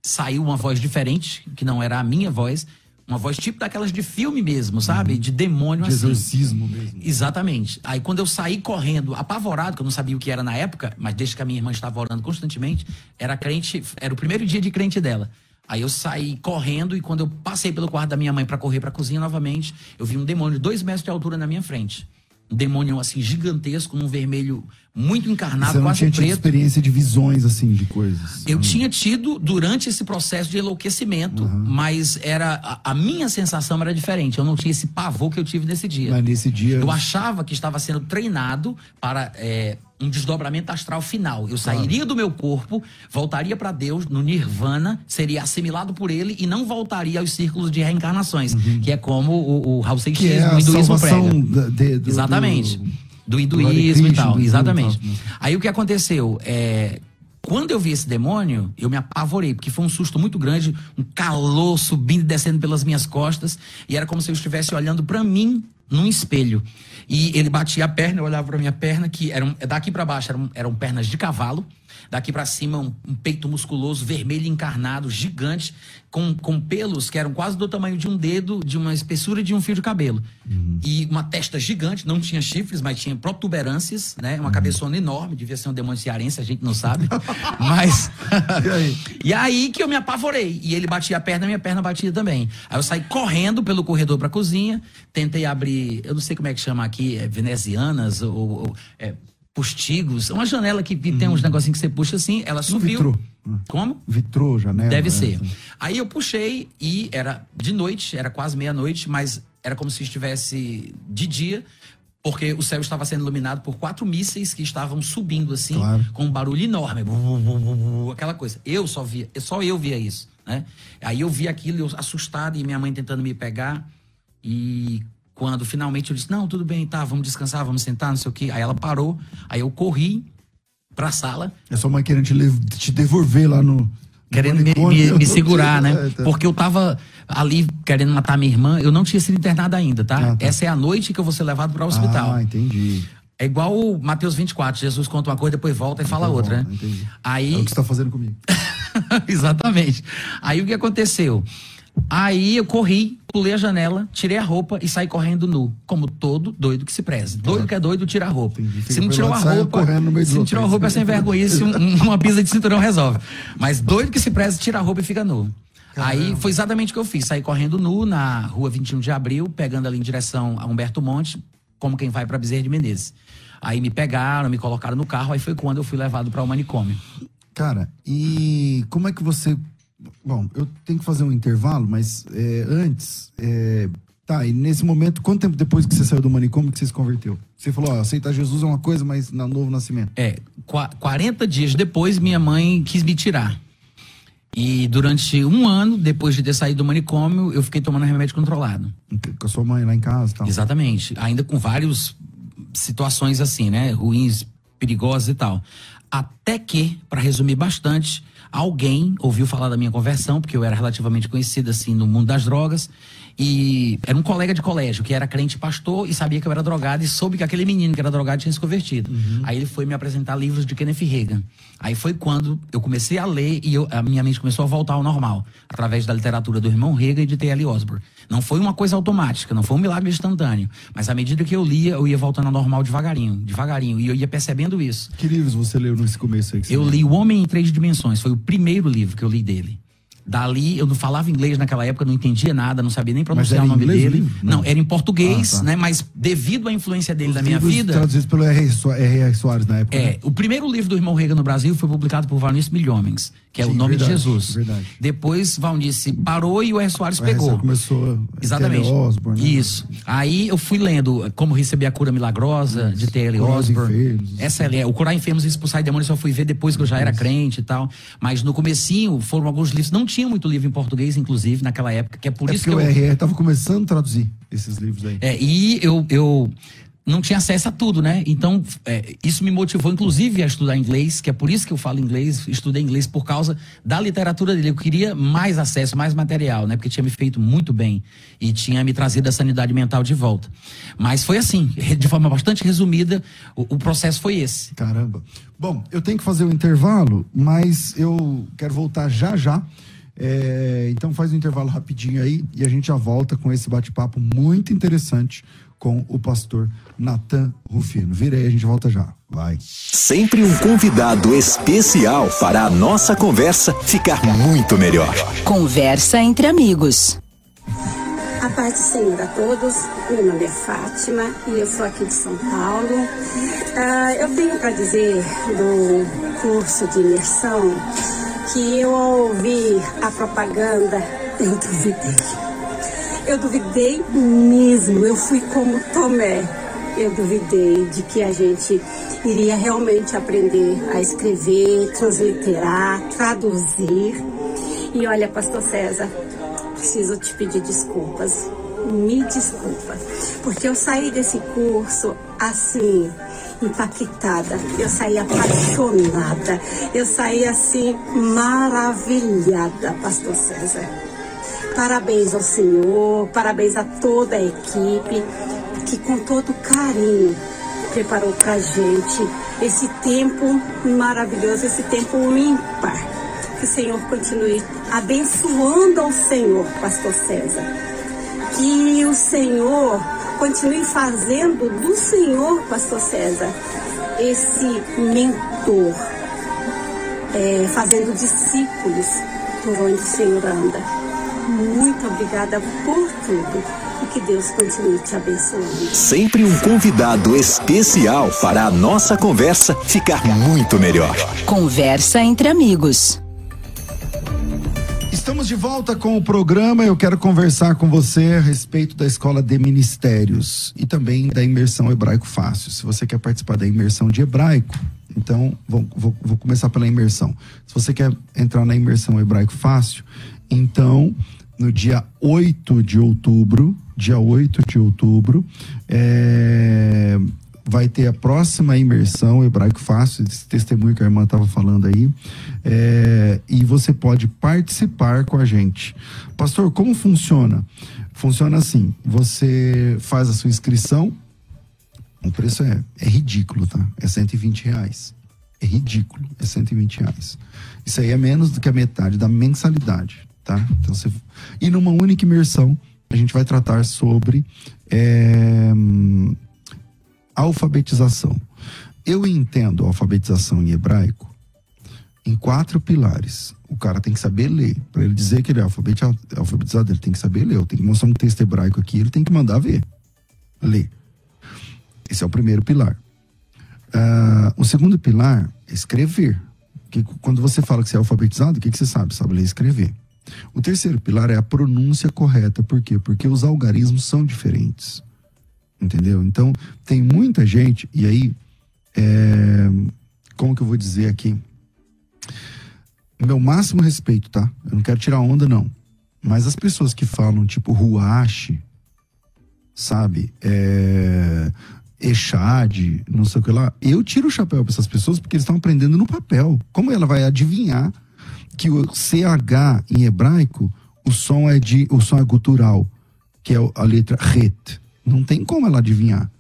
saiu uma voz diferente, que não era a minha voz. Uma voz tipo daquelas de filme mesmo, sabe? De demônio De assim. exorcismo mesmo. Exatamente. Aí quando eu saí correndo, apavorado, que eu não sabia o que era na época, mas desde que a minha irmã estava orando constantemente, era crente, era o primeiro dia de crente dela. Aí eu saí correndo e quando eu passei pelo quarto da minha mãe para correr para a cozinha novamente, eu vi um demônio de dois metros de altura na minha frente. Um demônio assim gigantesco, num vermelho muito encarnado, Você não quase tinha tido preto. experiência de visões, assim, de coisas. Eu tinha tido durante esse processo de enlouquecimento, mas era a, a minha sensação era diferente. Eu não tinha esse pavor que eu tive nesse dia. Mas nesse dia. Eu achava que estava sendo treinado para é, um desdobramento astral final. Eu sairia do meu corpo, voltaria para Deus no Nirvana, seria assimilado por ele e não voltaria aos círculos de reencarnações, que é como o, o Raul Uhum. Seixas, é o hinduísmo prega. de- do, Exatamente. do- Do hinduísmo e tal. do- Exatamente. do- Aí o que aconteceu? É, quando eu vi esse demônio, eu me apavorei, porque foi um susto muito grande, um calor subindo e descendo pelas minhas costas, e era como se eu estivesse olhando pra mim num espelho. E ele batia a perna, eu olhava pra minha perna, que eram, daqui pra baixo eram, eram pernas de cavalo, daqui pra cima um, um peito musculoso, vermelho encarnado, gigante, com, com pelos que eram quase do tamanho de um dedo, de uma espessura de um fio de cabelo. E uma testa gigante, não tinha chifres, mas tinha protuberâncias, né? Uma cabeçona enorme, devia ser um demônio cearense, a gente não sabe. <laughs> mas. E aí? <laughs> E aí que eu me apavorei. E ele batia a perna, minha perna batia também. Aí eu saí correndo pelo corredor pra cozinha, tentei abrir, eu não sei como é que chama aqui, é, venezianas ou, ou é, postigos. Uma janela que, tem uns negocinhos que você puxa assim, ela subiu. vitrô. Como? Vitrô, janela. Deve né? ser. Aí eu puxei e era de noite, era quase meia-noite, mas era como se estivesse de dia, porque o céu estava sendo iluminado por quatro mísseis que estavam subindo assim, Claro. com um barulho enorme, aquela coisa. Eu só via, só eu via isso, né? Aí eu vi aquilo, eu assustado e minha mãe tentando me pegar e quando finalmente eu disse: "Não, tudo bem, tá, vamos descansar, vamos sentar, não sei o quê". Aí ela parou, aí eu corri pra sala É sua mãe querendo te, te devolver lá no. querendo me, me- me <laughs> segurar, né? É, tá. Porque eu tava ali querendo matar minha irmã, eu não tinha sido internado ainda, tá? Ah, tá. Essa é a noite que eu vou ser levado para o hospital. Ah, entendi. É igual o Mateus 24, Jesus conta uma coisa, depois volta e fala Depois outra, volta, né? entendi. Aí É o que você tá fazendo comigo. <laughs> Exatamente. Aí o que aconteceu? Aí eu corri, pulei a janela, tirei a roupa e saí correndo nu. Como todo doido que se preze. Doido que é doido, tira a roupa. Se não tirou a roupa. Se não tirou a roupa é sem vergonha. Se um- uma pisa de cinturão resolve. Mas doido que se preze, tira a roupa e fica nu. Aí foi exatamente o que eu fiz. Saí correndo nu na rua 21 de abril, pegando ali em direção a Humberto Monte, como quem vai para Bezerra de Menezes. Aí me pegaram, me colocaram no carro, aí foi quando eu fui levado para o manicômio. Cara, e como é que você. Bom, eu tenho que fazer um intervalo, mas é, antes. é, Tá, e nesse momento, quanto tempo depois que você saiu do manicômio que você se converteu? Você falou, ó, aceitar Jesus é uma coisa, mas na novo nascimento. É, qua- 40 dias depois, minha mãe quis me tirar. E durante um ano, depois de ter saído do manicômio, eu fiquei tomando remédio controlado. Com a sua mãe lá em casa e tal. Exatamente. Ainda com várias situações assim, né? Ruins, perigosas e tal. Até que, para resumir bastante, alguém ouviu falar da minha conversão, porque eu era relativamente conhecido assim no mundo das drogas, e era um colega de colégio que era crente pastor e sabia que eu era drogado e soube que aquele menino que era drogado tinha se convertido. Aí ele foi me apresentar livros de Kenneth Reagan. Aí foi quando eu comecei a ler e eu- a minha mente começou a voltar ao normal, através da literatura do irmão Reagan e de T.L. Osborne. Não foi uma coisa automática, não foi um milagre instantâneo, mas à medida que eu lia, eu ia voltando ao normal devagarinho, devagarinho, e eu ia percebendo isso. Que livros você leu nesse começo aí? Eu li O Homem em Três Dimensões, foi o primeiro livro que eu li dele. Dali, eu não falava inglês naquela época, não entendia nada, não sabia nem pronunciar o nome inglês dele. Não. Não. era em português, Ah, tá. né? Mas devido à influência dele Os na minha vida. Traduzidos pelo R.R. Soa- R.R. Soares na época. É, né? o primeiro livro do irmão Reagan no Brasil foi publicado por Valnice Milhomens, que é Sim, o nome verdade, de Jesus. verdade. Depois Valnice parou e o R. Soares O pegou. começou. Exatamente. T.L. Osborne, né? Isso. Aí eu fui lendo Como Receber a Cura Milagrosa, de T.L. Osborne. enfermos. Essa é, o Curar Enfermos e Expulsar Demônios eu só fui ver depois que eu já era crente e tal. Mas no comecinho foram alguns livros. Não tinha muito livro em português, inclusive, naquela época, que é por É isso porque que o eu... R.R. tava começando a traduzir esses livros aí. É, e eu, eu não tinha acesso a tudo, né? Então, é, isso me motivou, inclusive, a estudar inglês, que é por isso que eu falo inglês, estudei inglês por causa da literatura dele. Eu queria mais acesso, mais material, né? Porque tinha me feito muito bem e tinha me trazido a sanidade mental de volta. Mas foi assim, <laughs> de forma bastante resumida, o, o processo foi esse. Caramba. Bom, eu tenho que fazer o intervalo, mas eu quero voltar já já. É, então faz um intervalo rapidinho aí e a gente já volta com esse bate-papo muito interessante com o pastor Natan Rufino. Vira aí, a gente volta já. Vai. Sempre um convidado especial para a nossa conversa ficar muito melhor. Conversa entre amigos. A paz do Senhor a todos. Meu nome é Fátima e eu sou aqui de São Paulo. Ah, eu tenho para dizer do curso de imersão que eu ao ouvir a propaganda, <laughs> eu duvidei. Eu duvidei mesmo. Eu fui como Tomé. Eu duvidei de que a gente iria realmente aprender a escrever, transliterar, traduzir. E olha, Pastor César, preciso te pedir desculpas. Me desculpa, porque eu saí desse curso assim, impactada. Eu saí apaixonada. Eu saí assim, maravilhada, Pastor César. Parabéns ao Senhor, parabéns a toda a equipe que com todo carinho preparou pra gente esse tempo maravilhoso, esse tempo ímpar. Que o Senhor continue abençoando ao Senhor, Pastor César. Que o Senhor continue fazendo do Senhor, Pastor César, esse mentor, é, fazendo discípulos por onde o Senhor anda. Muito obrigada por tudo e que Deus continue te abençoando. Sempre um convidado especial para a nossa conversa ficar muito melhor. Conversa entre amigos. Estamos de volta com o programa. Eu quero conversar com você a respeito da Escola de Ministérios e também da imersão hebraico fácil. Se você quer participar da imersão de hebraico, então vou, vou- vou começar pela imersão. Se você quer entrar na imersão hebraico fácil, então no dia 8 de outubro, dia 8 de outubro, é, vai ter a próxima imersão hebraico fácil, esse testemunho que a irmã estava falando aí, é, e você pode participar com a gente. Pastor, como funciona? Funciona assim: você faz a sua inscrição, o preço é, é ridículo, tá? É 120 reais. É ridículo, é 120 reais. Isso aí é menos do que a metade da mensalidade, tá? Então você... E numa única imersão, a gente vai tratar sobre é, alfabetização. Eu entendo a alfabetização em hebraico em quatro pilares. O cara tem que saber ler. Para ele dizer que ele é alfabeti- alfabetizado, ele tem que saber ler. Eu tenho que mostrar um texto hebraico aqui, ele tem que mandar ver. Ler. Esse é o primeiro pilar. Ah, o segundo pilar é escrever. Que quando você fala que você é alfabetizado, o que, que você sabe? Sabe ler e escrever. O terceiro pilar é a pronúncia correta. Por quê? Porque os algarismos são diferentes. Entendeu? Então, tem muita gente, e aí, é, como que eu vou dizer aqui? Meu máximo respeito, tá? Eu não quero tirar onda, não. Mas as pessoas que falam, tipo, ruache, sabe? É, Exad, não sei o que lá. Eu tiro o chapéu para essas pessoas porque eles estão aprendendo no papel. Como ela vai adivinhar que o CH em hebraico, o som é de o som é gutural, que é a letra het. Não tem como ela adivinhar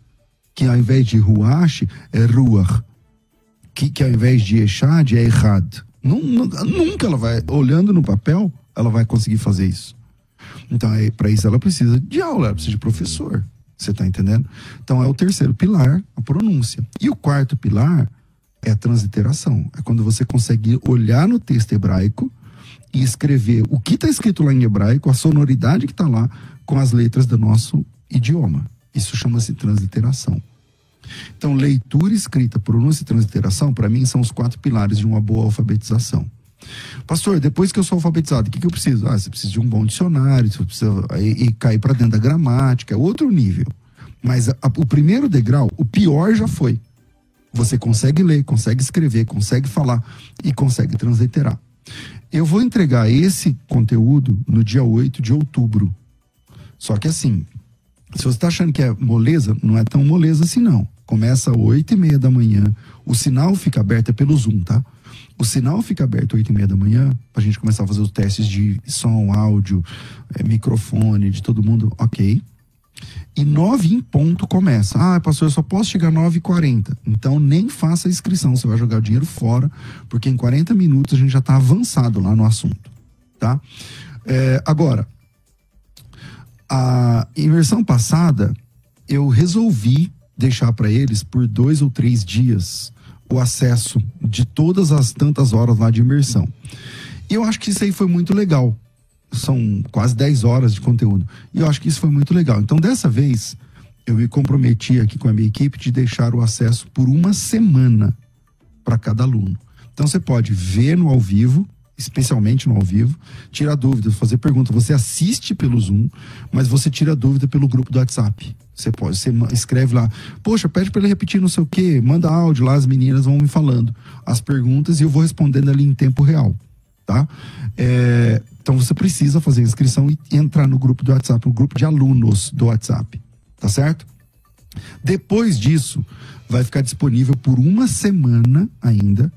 que ao invés de ruach é ruach, que, que ao invés de echad é errad. Nunca ela vai olhando no papel, ela vai conseguir fazer isso. Então, para isso ela precisa de aula, ela precisa de professor. Você está entendendo? Então é o terceiro pilar, a pronúncia. E o quarto pilar é a transliteração. É quando você consegue olhar no texto hebraico e escrever o que está escrito lá em hebraico, a sonoridade que está lá, com as letras do nosso idioma. Isso chama-se transliteração. Então, leitura, escrita, pronúncia e transliteração, para mim, são os quatro pilares de uma boa alfabetização. Pastor, depois que eu sou alfabetizado, o que, que eu preciso? Ah, você precisa de um bom dicionário, você precisa e, e cair para dentro da gramática, é outro nível. Mas a, o primeiro degrau, o pior já foi. Você consegue ler, consegue escrever, consegue falar e consegue transliterar. Eu vou entregar esse conteúdo no dia 8 de outubro. Só que assim, se você está achando que é moleza, não é tão moleza assim não. Começa às 8 e meia da manhã, o sinal fica aberto é pelo Zoom, tá? o sinal fica aberto às 8 e meia da manhã, para a gente começar a fazer os testes de som, áudio, é, microfone, de todo mundo, ok. E 9 em ponto começa. Ah, pastor, eu só posso chegar 9 e 40. Então nem faça a inscrição, você vai jogar o dinheiro fora, porque em 40 minutos a gente já está avançado lá no assunto, tá? É, agora, a imersão passada, eu resolvi deixar para eles por dois ou três dias o acesso de todas as tantas horas lá de imersão. E eu acho que isso aí foi muito legal. São quase 10 horas de conteúdo. E eu acho que isso foi muito legal. Então, dessa vez, eu me comprometi aqui com a minha equipe de deixar o acesso por uma semana para cada aluno. Então, você pode ver no ao vivo, especialmente no ao vivo, tirar dúvidas, fazer pergunta. Você assiste pelo Zoom, mas você tira dúvida pelo grupo do WhatsApp. Você pode, você escreve lá, poxa, pede para ele repetir não sei o quê, manda áudio lá, as meninas vão me falando as perguntas e eu vou respondendo ali em tempo real, tá? É, então você precisa fazer inscrição e entrar no grupo do WhatsApp, no grupo de alunos do WhatsApp, tá certo? Depois disso, vai ficar disponível por uma semana ainda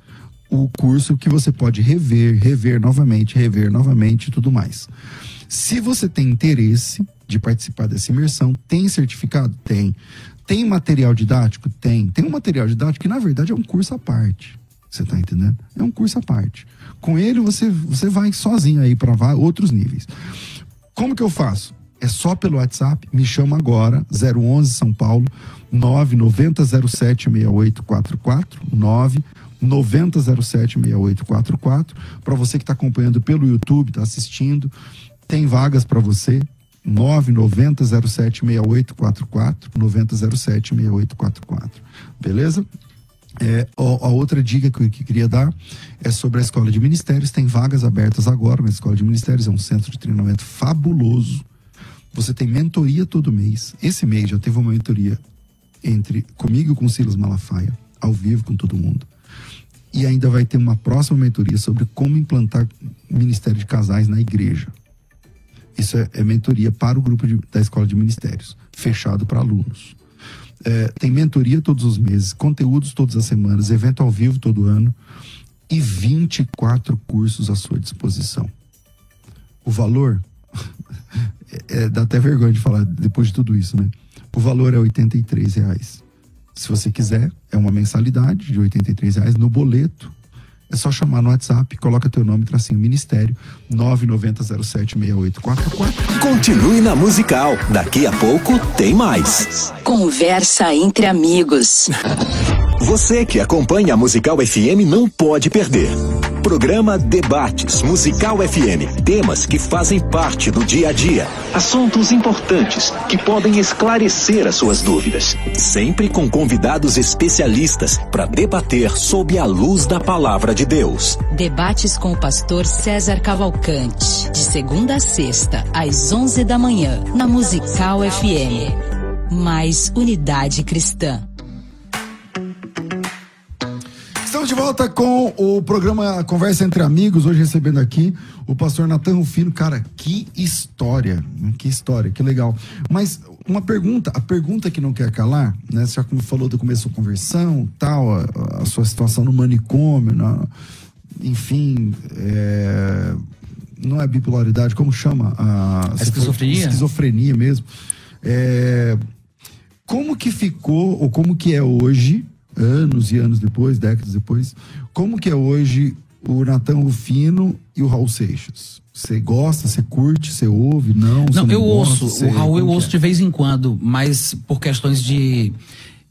o curso que você pode rever, rever novamente, rever novamente e tudo mais. Se você tem interesse de participar dessa imersão, tem certificado? Tem. Tem material didático? Tem. Tem um material didático que, na verdade, é um curso à parte. Você está entendendo? É um curso à parte. Com ele, você, você vai sozinho aí para outros níveis. Como que eu faço? É só pelo WhatsApp, me chama agora, 011 São Paulo, 990076844, 9 90076844. Para você que está acompanhando pelo YouTube, está assistindo, tem vagas para você. 990076844, 90076844. Beleza? É, a, outra dica que eu que queria dar é sobre a Escola de Ministérios. Tem vagas abertas agora na Escola de Ministérios, é um centro de treinamento fabuloso. Você tem mentoria todo mês. Esse mês já teve uma mentoria entre comigo e com Silas Malafaia, ao vivo com todo mundo e ainda vai ter uma próxima mentoria sobre como implantar ministério de casais na igreja. Isso é, é mentoria para o grupo de, da escola de ministérios, fechado para alunos. É, tem mentoria todos os meses, conteúdos todas as semanas, evento ao vivo todo ano e 24 cursos à sua disposição. O valor, <laughs> é, é, dá até vergonha de falar depois de tudo isso, né? O valor é R$ reais. Se você quiser, é uma mensalidade de R$ reais no boleto. É só chamar no WhatsApp, coloca teu nome, tracinho Ministério, 990076844. Continue na Musical. Daqui a pouco tem mais. Conversa entre amigos. Você que acompanha a Musical FM não pode perder. Programa Debates Musical FM. Temas que fazem parte do dia a dia. Assuntos importantes que podem esclarecer as suas dúvidas. Sempre com convidados especialistas para debater sob a luz da palavra de Deus. Debates com o pastor César Cavalcante. De segunda a sexta, às 11 da manhã, na Musical FM. Mais unidade cristã. Estamos de volta com o programa Conversa Entre Amigos, hoje recebendo aqui o pastor Natan Rufino. Cara, que história, que história, que legal. Mas uma pergunta, a pergunta que não quer calar, né? Já como falou do começo da conversão, tal, a, a sua situação no manicômio, na, enfim, é, não é bipolaridade, como chama? A, A esquizofrenia? Esquizofrenia mesmo. É, como que ficou, ou como que é hoje, anos e anos depois, décadas depois, como que é hoje o Natan Rufino e o Raul Seixas? Você gosta, você curte, você ouve, não? você Não, eu gosta, ouço. você- o Raul eu ouço é? de vez em quando, mas por questões de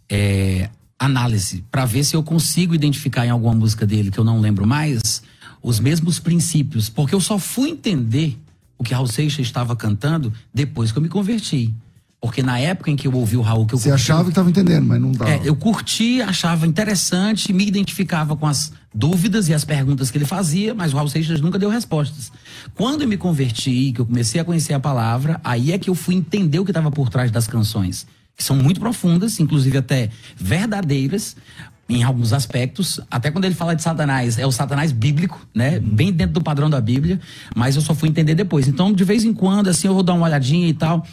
é, análise, para ver se eu consigo identificar em alguma música dele que eu não lembro mais os mesmos princípios, porque eu só fui entender o que Raul Seixas estava cantando depois que eu me converti. Porque na época em que eu ouvi o Raul, que eu Você curti- achava que estava entendendo, mas não dava. é, eu curti, achava interessante, me identificava com as dúvidas e as perguntas que ele fazia, mas o Raul Seixas nunca deu respostas. Quando eu me converti, que eu comecei a conhecer a palavra, aí é que eu fui entender o que estava por trás das canções, que são muito profundas, inclusive até verdadeiras. Em alguns aspectos, até quando ele fala de Satanás, é o Satanás bíblico, né? Bem dentro do padrão da Bíblia, mas eu só fui entender depois. Então, de vez em quando, assim, eu vou dar uma olhadinha e tal.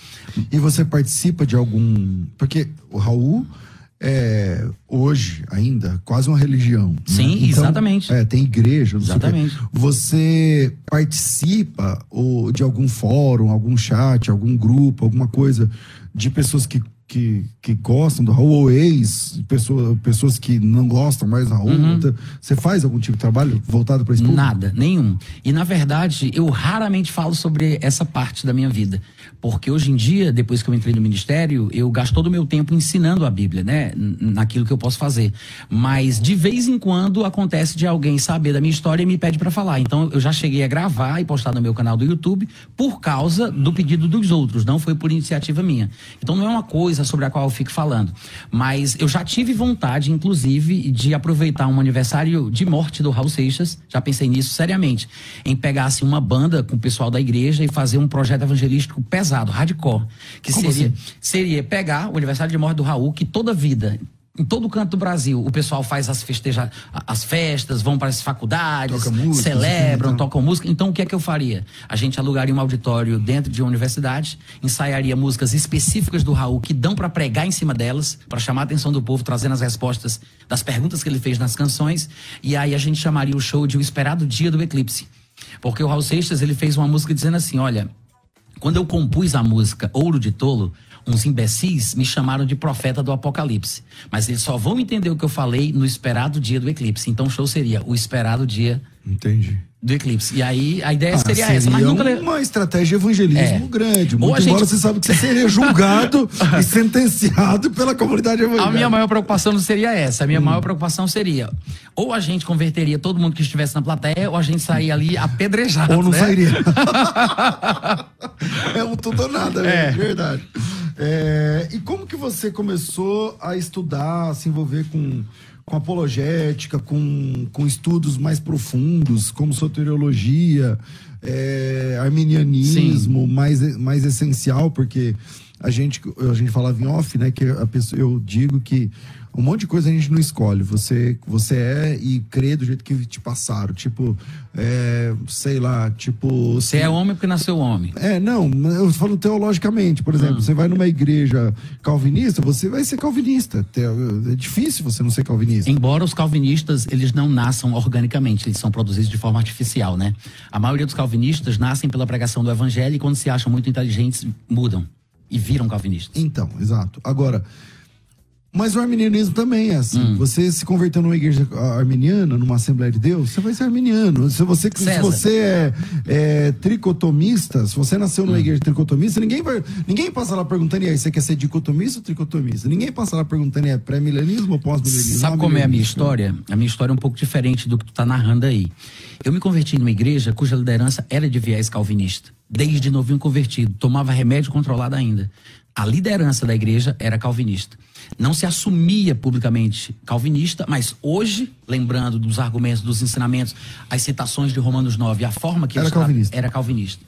E você participa de algum. Porque o Raul é hoje ainda quase uma religião. né? Sim, exatamente. É, tem igreja. Exatamente. Você participa ou, de algum fórum, algum chat, algum grupo, alguma coisa de pessoas que. Que, que gostam do Raul, ou ex, pessoa, pessoas que não gostam mais do Raul. Uhum. Então, Você faz algum tipo de trabalho voltado para esse público? Nada, nenhum. E na verdade, eu raramente falo sobre essa parte da minha vida. Porque hoje em dia, depois que eu entrei no ministério, eu gasto todo o meu tempo ensinando a Bíblia, né? Naquilo que eu posso fazer. Mas de vez em quando acontece de alguém saber da minha história e me pede pra falar. Então eu já cheguei a gravar e postar no meu canal do YouTube por causa do pedido dos outros, não foi por iniciativa minha. Então não é uma coisa sobre a qual eu fico falando. Mas eu já tive vontade, inclusive, de aproveitar um aniversário de morte do Raul Seixas. Já pensei nisso seriamente. Em pegar assim, uma banda com o pessoal da igreja e fazer um projeto evangelístico pesado, hardcore. Que Como seria, assim? seria pegar o aniversário de morte do Raul, que toda vida. Em todo canto do Brasil, o pessoal faz as, festeja, as festas, vão para as faculdades, Toca música, celebram, então. tocam música. Então, o que é que eu faria? A gente alugaria um auditório dentro de uma universidade, ensaiaria músicas específicas do Raul que dão para pregar em cima delas, para chamar a atenção do povo, trazendo as respostas das perguntas que ele fez nas canções. E aí a gente chamaria o show de O Esperado Dia do Eclipse. Porque o Raul Seixas, ele fez uma música dizendo assim, olha, quando eu compus a música Ouro de Tolo, uns imbecis me chamaram de profeta do Apocalipse. Mas eles só vão entender o que eu falei no esperado dia do eclipse. Então o show seria o esperado dia Entendi. do eclipse. E aí a ideia Ah, seria, seria essa, mas nunca. uma estratégia de evangelismo É. grande. Ou Muito a gente- embora você sabe que você seria julgado <laughs> e sentenciado pela comunidade evangélica. A minha maior preocupação não seria essa. A minha maior preocupação seria ou a gente converteria todo mundo que estivesse na plateia, ou a gente sair ali apedrejado. Ou não né? sairia. <laughs> é um tudo ou nada, é verdade. É, e como que você começou a estudar, a se envolver com, com apologética, com, com estudos mais profundos, como soteriologia, é, arminianismo, mais, mais essencial, porque a gente, a gente falava em off, né? Que a pessoa, eu digo que um monte de coisa a gente não escolhe. Você, você é e crê do jeito que te passaram. Tipo, é, sei lá, tipo. Você é homem porque nasceu homem. É, não, eu falo teologicamente, por Hum. exemplo, você vai numa igreja calvinista, você vai ser calvinista. É difícil você não ser calvinista. Embora os calvinistas, eles não nasçam organicamente, eles são produzidos de forma artificial, né? A maioria dos calvinistas nascem pela pregação do evangelho e quando se acham muito inteligentes, mudam e viram calvinistas. Então, exato. Agora, mas o arminianismo também é assim. Hum. Você se converteu numa igreja arminiana, numa Assembleia de Deus, você vai ser arminiano. Se você, se você é, é tricotomista, se você nasceu Hum. numa igreja tricotomista, ninguém vai, ninguém passa lá perguntando, e aí, você quer ser dicotomista ou tricotomista? Ninguém passa lá perguntando, é pré-milenismo ou pós-milenismo? Sabe como é a minha história? A minha história é um pouco diferente do que tu tá narrando aí. Eu me converti numa igreja cuja liderança era de viés calvinista. Desde novinho convertido, tomava remédio controlado ainda. A liderança da igreja era calvinista. Não se assumia publicamente calvinista, mas hoje, lembrando dos argumentos, dos ensinamentos, as citações de Romanos 9, a forma que Era calvinista. era calvinista.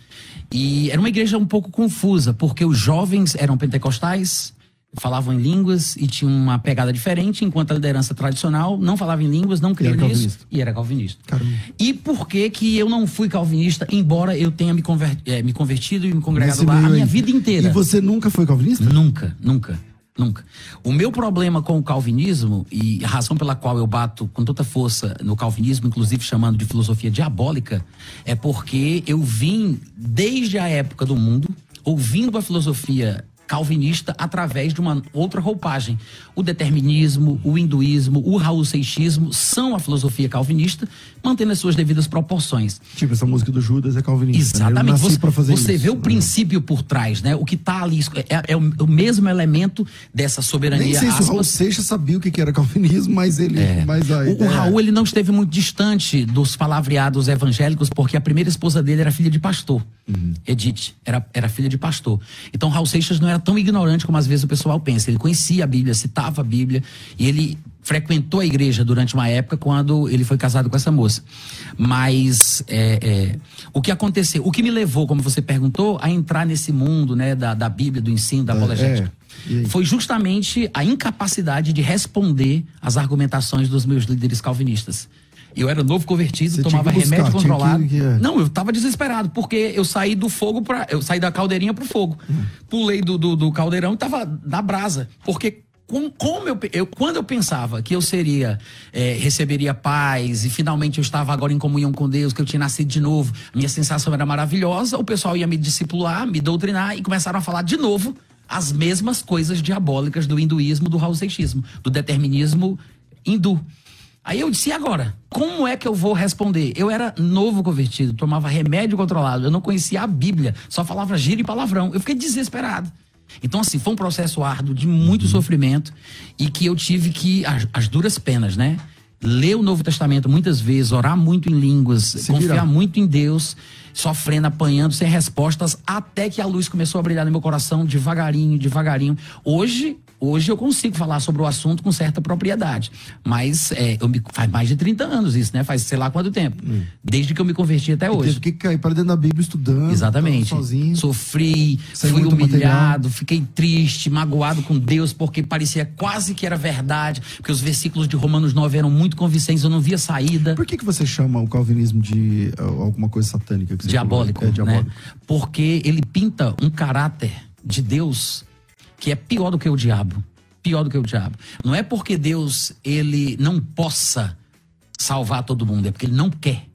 E era uma igreja um pouco confusa, porque os jovens eram pentecostais, falavam em línguas e tinham uma pegada diferente, enquanto a liderança tradicional não falava em línguas, não cria nisso e era calvinista. Caramba. E por que que eu não fui calvinista, embora eu tenha me, conver- eh, me convertido e me congregado lá a minha aí. vida inteira? E você nunca foi calvinista? Nunca, nunca, nunca. O meu problema com o calvinismo, e a razão pela qual eu bato com tanta força no calvinismo, inclusive chamando de filosofia diabólica, é porque eu vim, desde a época do mundo, ouvindo a filosofia calvinista através de uma outra roupagem. O determinismo, o hinduísmo, o raul seixismo são a filosofia calvinista, mantendo as suas devidas proporções. Tipo, essa música do Judas é calvinista. né? Exatamente. Você, você isso. vê o princípio por trás, né? O que tá ali é, é o, o mesmo elemento dessa soberania. Nem sei se o Raul aspas. Seixas sabia o que era calvinismo, mas ele. Mas a O, o ideia- Raul ele não esteve muito distante dos palavreados evangélicos, porque a primeira esposa dele era filha de pastor. Uhum. Edith era, era filha de pastor. Então Raul Seixas não era tão ignorante como às vezes o pessoal pensa. Ele conhecia a Bíblia, citava a Bíblia e ele frequentou a igreja durante uma época quando ele foi casado com essa moça. Mas é, é, o que aconteceu, o que me levou, como você perguntou, a entrar nesse mundo né, da, da Bíblia, do ensino, da apologética, é. Aí? foi justamente a incapacidade de responder às argumentações dos meus líderes calvinistas. Eu era novo convertido, Você tomava buscar, remédio controlado. que- é. Não, eu tava desesperado, porque eu saí do fogo para Eu saí da caldeirinha pro fogo. Hum. Pulei do, do, do caldeirão e tava na brasa. Porque com- como eu, eu- quando eu pensava que eu seria, eh, receberia paz e finalmente eu estava agora em comunhão com Deus, que eu tinha nascido de novo, a minha sensação era maravilhosa, o pessoal ia me discipular, me doutrinar e começaram a falar de novo as mesmas coisas diabólicas do hinduísmo, do raul seixismo, do determinismo hindu. Aí eu disse, e agora? Como é que eu vou responder? Eu era novo convertido, tomava remédio controlado, eu não conhecia a Bíblia, só falava gíria e palavrão. Eu fiquei desesperado. Então, assim, foi um processo árduo de muito sofrimento e que eu tive que, as, as duras penas, né? Ler o Novo Testamento muitas vezes, orar muito em línguas, confiar virar. muito em Deus, sofrendo, apanhando, sem respostas, até que a luz começou a brilhar no meu coração devagarinho, devagarinho. Hoje, hoje eu consigo falar sobre o assunto com certa propriedade. Mas é, eu me- faz mais de 30 anos isso, né? Faz sei lá quanto tempo. Desde que eu me converti até hoje. Teve que cair para dentro da Bíblia estudando. Exatamente. Sozinho. Sofri, Sem fui humilhado, fiquei triste, magoado com Deus, porque parecia quase que era verdade, porque os versículos de Romanos 9 eram muito convincentes, eu não via saída. Por que, que você chama o calvinismo de uh, alguma coisa satânica? diabólico? É diabólico. né? Porque ele pinta um caráter de Deus que é pior do que o diabo. Pior do que o diabo. Não é porque Deus ele não possa salvar todo mundo, é porque ele não quer.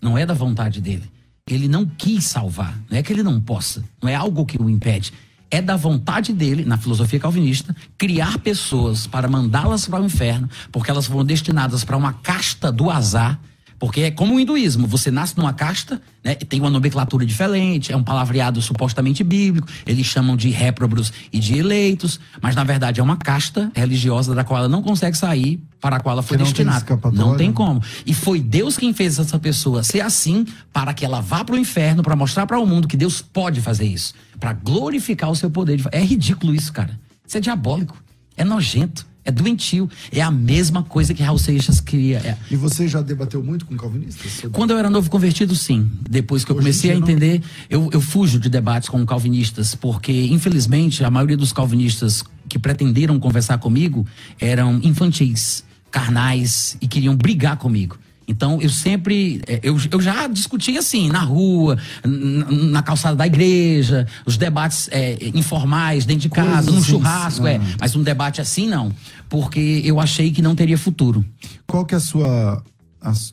Não é da vontade dele. Ele não quis salvar. Não é que ele não possa. Não é algo que o impede. É da vontade dele, na filosofia calvinista, criar pessoas para mandá-las para o inferno, porque elas foram destinadas para uma casta do azar. Porque é como o hinduísmo, você nasce numa casta, né, tem uma nomenclatura diferente, é um palavreado supostamente bíblico, eles chamam de réprobos e de eleitos, mas na verdade é uma casta religiosa da qual ela não consegue sair, para a qual ela foi não destinada. Não tem como. E foi Deus quem fez essa pessoa ser assim para que ela vá para o inferno, para mostrar para o mundo que Deus pode fazer isso, para glorificar o seu poder. de- É ridículo isso, cara. Isso é diabólico, é nojento, é doentio. É a mesma coisa que Raul Seixas queria. É. E você já debateu muito com calvinistas? sobre- Quando eu era novo convertido, sim. Depois que eu Hoje comecei a dia, não? entender, eu, eu fujo de debates com calvinistas, porque, infelizmente, a maioria dos calvinistas que pretenderam conversar comigo eram infantis, carnais e queriam brigar comigo. Então, eu sempre. eh, Eu, eu já discutia assim, na rua, na calçada da igreja, os debates eh, informais, dentro de casa, Coisas num churrasco, é. ah. Mas um debate assim, não. Porque eu achei que não teria futuro. Qual que é a sua.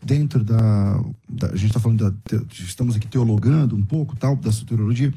dentro da, da- A gente está falando da. estamos aqui teologando um pouco, tal, da soteriologia.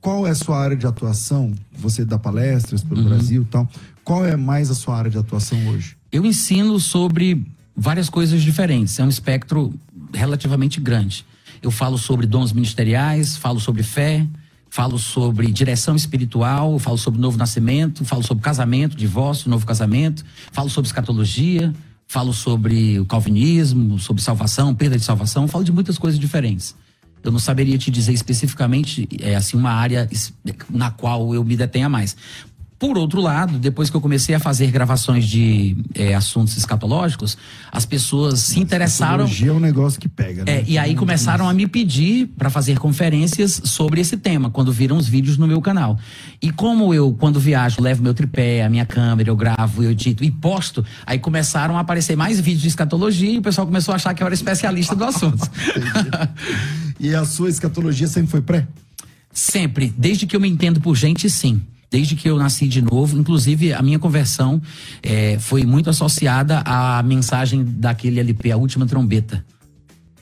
Qual é a sua área de atuação? Você dá palestras pelo Uhum. Brasil e tal. Qual é mais a sua área de atuação hoje? Eu ensino sobre várias coisas diferentes. É um espectro relativamente grande. Eu falo sobre dons ministeriais, falo sobre fé, falo sobre direção espiritual, falo sobre novo nascimento, falo sobre casamento, divórcio, novo casamento, falo sobre escatologia, falo sobre o calvinismo, sobre salvação, perda de salvação, falo de muitas coisas diferentes. Eu não saberia te dizer especificamente, é assim, uma área na qual eu me detenha mais. Por outro lado, depois que eu comecei a fazer gravações de eh, assuntos escatológicos, as pessoas se interessaram. Escatologia é um negócio que pega, né? É, e aí começaram a me pedir para fazer conferências sobre esse tema, quando viram os vídeos no meu canal. E como eu, quando viajo, levo meu tripé, a minha câmera, eu gravo, eu edito e posto, aí começaram a aparecer mais vídeos de escatologia e o pessoal começou a achar que eu era especialista do assunto. E a sua escatologia sempre foi pré? Sempre, desde que eu me entendo por gente, sim. Desde que eu nasci de novo, inclusive a minha conversão eh, foi muito associada à mensagem daquele LP, A Última Trombeta.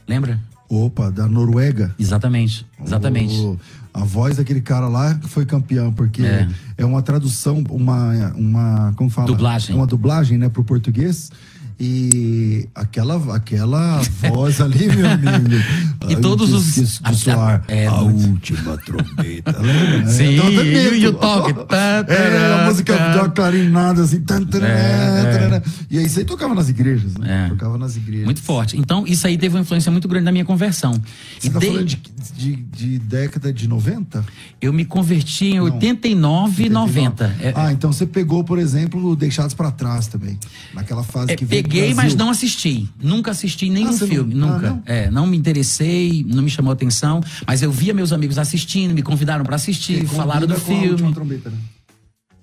Lembra? Opa, da Noruega. Exatamente, exatamente. O- a voz daquele cara lá que foi campeão, porque é, É. uma tradução, uma, uma, como fala? Dublagem. É uma dublagem, né, pro português. E aquela, aquela voz ali, meu amigo. <laughs> E todos os- a- é, a última trombeta. <laughs> Sim, até e o- e toque. É, a música tá. uma clarinada assim. É, é. E aí isso aí tocava nas igrejas, né? É. Tocava nas igrejas. Muito forte. Então, isso aí teve uma influência muito grande na minha conversão. Você E tá de- falando de, década de 90? Eu me converti em Não. 89 e 90. É, Ah, então você pegou, por exemplo, Deixados pra Trás também. Naquela fase que veio peguei, mas não assisti. Nunca assisti nenhum Ah, filme, ah, nunca. É, não me interessei, não me chamou atenção, mas eu via meus amigos assistindo, me convidaram para assistir, falaram do filme. trombeta, né?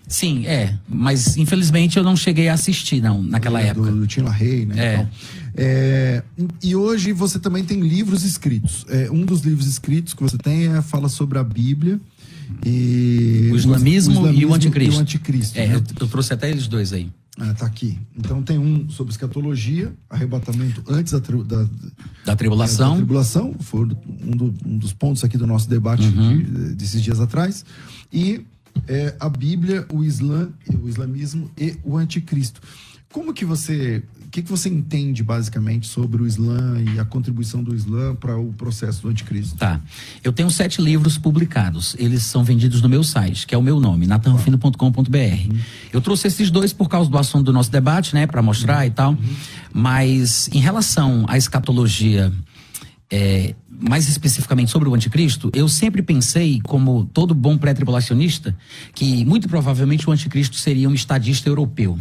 Sim, é, mas infelizmente eu não cheguei a assistir não naquela do, época. Do Tim LaHaye, né? É. Então, é, e hoje você também tem livros escritos. É, um dos livros escritos que você tem é, fala sobre a Bíblia e O islamismo e o anticristo. E o anticristo É, né? eu, eu trouxe até eles dois aí. Ah, tá aqui. Então tem um sobre escatologia, arrebatamento antes da, tri- da, Da da tribulação. tribulação, foi um, do- um dos pontos aqui do nosso debate Uhum. de- desses dias atrás. E é, a Bíblia, o Islã, o islamismo e o anticristo. Como que você, que, que você entende basicamente sobre o Islã e a contribuição do Islã para o processo do anticristo? Tá. Eu tenho sete livros publicados. Eles são vendidos no meu site, que é o meu nome, natanrufino.com.br. Eu trouxe esses dois por causa do assunto do nosso debate, né, para mostrar e tal. Mas em relação à escatologia, é, mais especificamente sobre o anticristo, eu sempre pensei, como todo bom pré-tribulacionista, que muito provavelmente o anticristo seria um estadista europeu.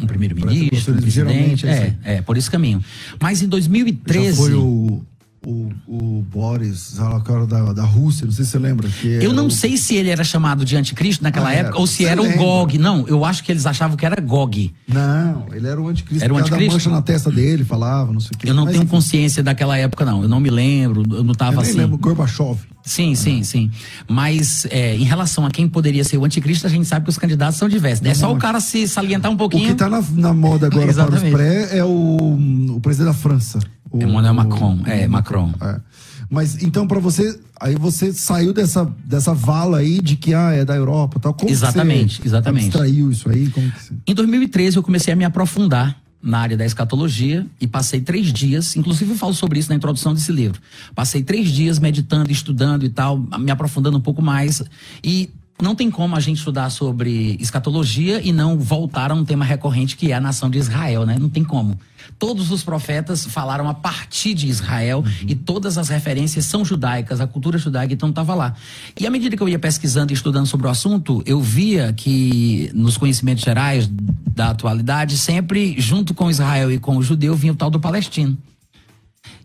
Um primeiro-ministro, um presidente. é isso É, é, por esse caminho. Mas em 2013. Já foi o, o, o Boris, o da, da Rússia, não sei se você lembra. Que Eu não o- sei se ele era chamado de anticristo naquela Ah, época era. ou se Você era o lembra? Gog. Não, eu acho que eles achavam que era Gog. Não, ele era o anticristo. Era o anticristo? mancha na testa dele, falava, não sei o quê. Eu não Mas, tenho enfim, consciência daquela época, não. Eu não me lembro, eu não Eu tava nem assim. lembro, Gorbachev. Sim, sim, sim. Mas é, em relação a quem poderia ser o anticristo, a gente sabe que os candidatos são diversos. É só o cara se salientar um O pouquinho. que tá na, na moda agora <laughs> para os pré é o, o presidente da França. O, Emmanuel Macron, é, Macron. É. Mas então para você, aí você saiu dessa, dessa vala aí de que ah, é da Europa, tal. Como Exatamente, você exatamente. Abstraiu isso aí? Como que você... Em 2013, eu comecei a me aprofundar na área da escatologia e passei três dias, inclusive eu falo sobre isso na introdução desse livro. Passei três dias meditando, estudando e tal, me aprofundando um pouco mais. E não tem como a gente estudar sobre escatologia e não voltar a um tema recorrente que é a nação de Israel, né? Não tem como. Todos os profetas falaram a partir de Israel e todas as referências são judaicas, a cultura judaica então estava lá. E à medida que eu ia pesquisando e estudando sobre o assunto, eu via que nos conhecimentos gerais da atualidade, sempre junto com Israel e com o judeu vinha o tal do palestino.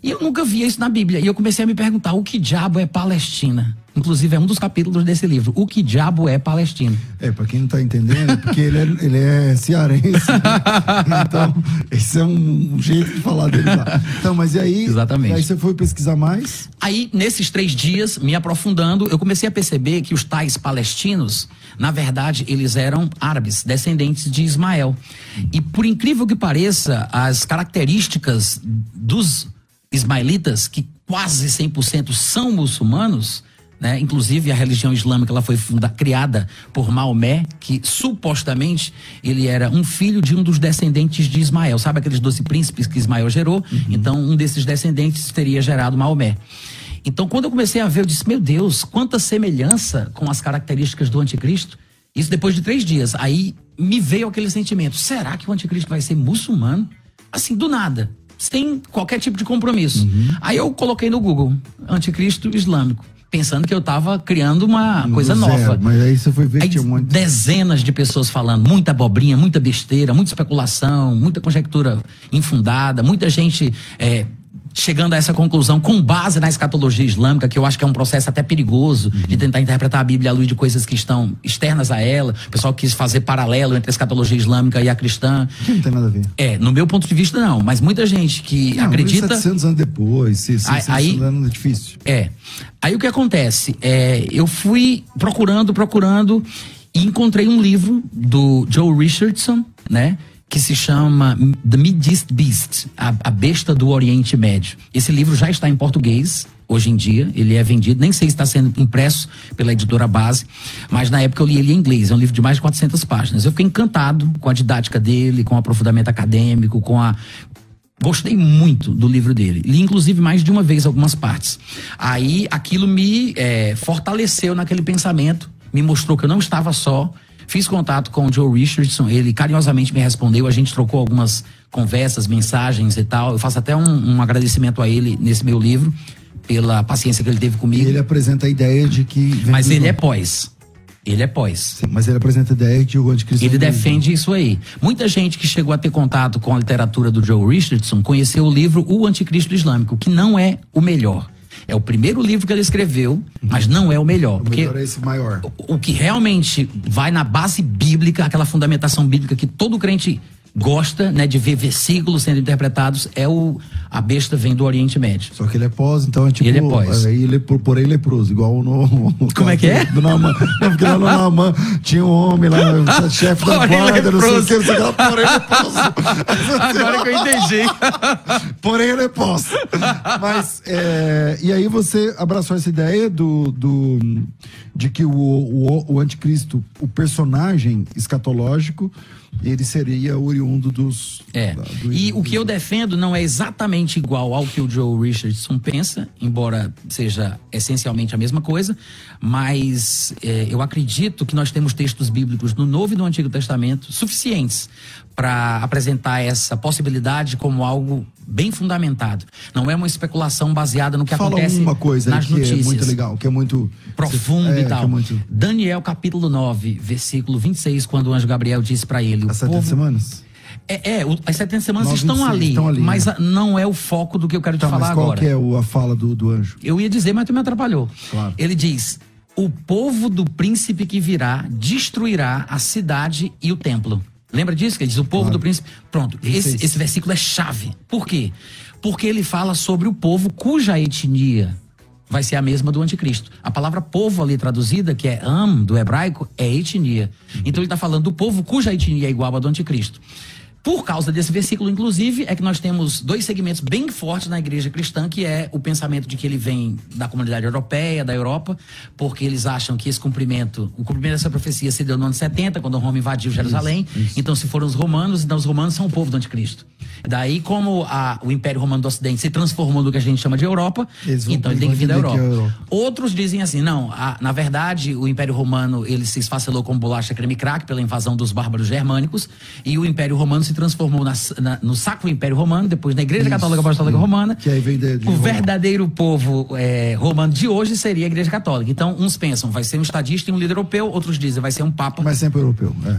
E eu nunca via isso na Bíblia. E eu comecei a me perguntar: o que diabo é Palestina? Inclusive, é um dos capítulos desse livro. O que diabo é Palestina? É, pra quem não tá entendendo, é porque ele é, ele é cearense. né? <laughs> Então, esse é um, um jeito de falar dele lá. Então, mas e aí? Exatamente. Aí você foi pesquisar mais? Aí, nesses três dias, me aprofundando, eu comecei a perceber que os tais palestinos, na verdade, eles eram árabes, descendentes de Ismael. E por incrível que pareça, as características dos ismaelitas, que quase 100% são muçulmanos, né? Inclusive a religião islâmica ela foi funda, criada por Maomé, que supostamente ele era um filho de um dos descendentes de Ismael. Sabe aqueles doze príncipes que Ismael gerou? Então um desses descendentes teria gerado Maomé. Então quando eu comecei a ver, eu disse: meu Deus, quanta semelhança com as características do anticristo. Isso depois de três dias. Aí me veio aquele sentimento: será que o anticristo vai ser muçulmano? Assim, do nada. Sem qualquer tipo de compromisso. Aí eu coloquei no Google: anticristo islâmico. Pensando que eu estava criando uma Do coisa zero, nova. Mas aí você foi ver que Aí, tinha um monte. dezenas de pessoas falando, muita abobrinha, muita besteira, muita especulação, muita conjectura infundada, muita gente é, chegando a essa conclusão com base na escatologia islâmica, que eu acho que é um processo até perigoso de tentar interpretar a Bíblia à luz de coisas que estão externas a ela. O pessoal quis fazer paralelo entre a escatologia islâmica e a cristã. Que não tem nada a ver. É, no meu ponto de vista, não. Mas muita gente que Não, acredita. 1700 anos depois, se, se, Aí- se, aí- anos é difícil. É. Aí o que acontece? É, eu fui procurando, procurando e encontrei um livro do Joe Richardson, né? Que se chama The Mideast Beast, a, a besta do Oriente Médio. Esse livro já está em português. Hoje em dia, ele é vendido, nem sei se está sendo impresso pela editora base, mas na época eu li ele em inglês, é um livro de mais de 400 páginas. Eu fiquei encantado com a didática dele, com o aprofundamento acadêmico, com a, Gostei muito do livro dele. Li, inclusive, mais de uma vez algumas partes. Aí aquilo me eh, fortaleceu naquele pensamento, me mostrou que eu não estava só. Fiz contato com o Joe Richardson, ele carinhosamente me respondeu, a gente trocou algumas conversas, mensagens e tal. Eu faço até um, um agradecimento a ele nesse meu livro, pela paciência que ele teve E comigo. ele apresenta a ideia de que. Mas do ele é pós. Ele é pós. Sim, mas ele apresenta a ideia de que o anticristo. Ele é defende isso aí. Muita gente que chegou a ter contato com a literatura do Joe Richardson conheceu o livro O Anticristo Islâmico, que não é o melhor. É o primeiro livro que ele escreveu, mas não é o melhor. O Porque melhor é esse maior. o que realmente vai na base bíblica, aquela fundamentação bíblica que todo crente gosta, né, de ver versículos sendo interpretados, é o a besta vem do Oriente Médio. Só que ele é pós, então é tipo. Ele é pós. Aí ele, porém leproso, igual no. Como é que é? <laughs> Do Naaman. Não, porque lá no Naaman tinha um homem lá, <laughs> chefe da guarda, não sei o leproso. que, não sei o que porém leproso. <laughs> Agora que eu entendi. Porém, ele é. Mas, é, e aí você abraçou essa ideia do, do, de que o, o, o anticristo, o personagem escatológico, ele seria oriundo dos... É. da- do- E o que eu defendo não é exatamente igual ao que o Joe Richardson pensa, embora seja essencialmente a mesma coisa, mas é, eu acredito que nós temos textos bíblicos no Novo e no Antigo Testamento suficientes para apresentar essa possibilidade como algo bem fundamentado. Não é uma especulação baseada no que Fala acontece uma coisa nas que notícias é muito legal, que é muito... profundo é, e tal. é muito... Daniel capítulo 9, versículo 26, quando o anjo Gabriel disse para ele, Há 70 povo semanas? é, é, as 70 semanas estão, ali, estão ali, mas né? não é o foco do que eu quero te Tá, falar mas qual agora. que é a fala do, do anjo? Eu ia dizer, mas tu me atrapalhou. Claro. Ele diz: O povo do príncipe que virá destruirá a cidade e o templo. Lembra disso? Que diz: O povo Claro. do príncipe. Pronto, esse, 26. esse versículo é chave. Por quê? Porque ele fala sobre o povo cuja etnia vai ser a mesma do anticristo. A palavra povo ali traduzida, que é am, do hebraico, é etnia. Então ele está falando do povo cuja etnia é igual à do anticristo. Por causa desse versículo, inclusive, é que nós temos dois segmentos bem fortes na igreja cristã, que é o pensamento de que ele vem da comunidade europeia, da Europa, porque eles acham que esse cumprimento, o cumprimento dessa profecia se deu no ano 70, quando Roma invadiu Jerusalém. Então, se foram os romanos, então os romanos são o povo do anticristo. Daí, como a- o Império Romano do Ocidente se transformou no que a gente chama de Europa, então ele tem que vir da Europa. é a Europa. Outros dizem assim, não, a- na verdade o Império Romano ele se esfacelou como bolacha creme crack pela invasão dos bárbaros germânicos e o Império Romano se transformou na- na- no Sacro Império Romano, depois na Igreja Isso. Católica Apostólica Romana. Que aí de- de o Roma. verdadeiro povo é, romano de hoje seria a Igreja Católica. Então uns pensam, vai ser um estadista e um líder europeu, outros dizem, vai ser um papa. Mas sempre europeu, é.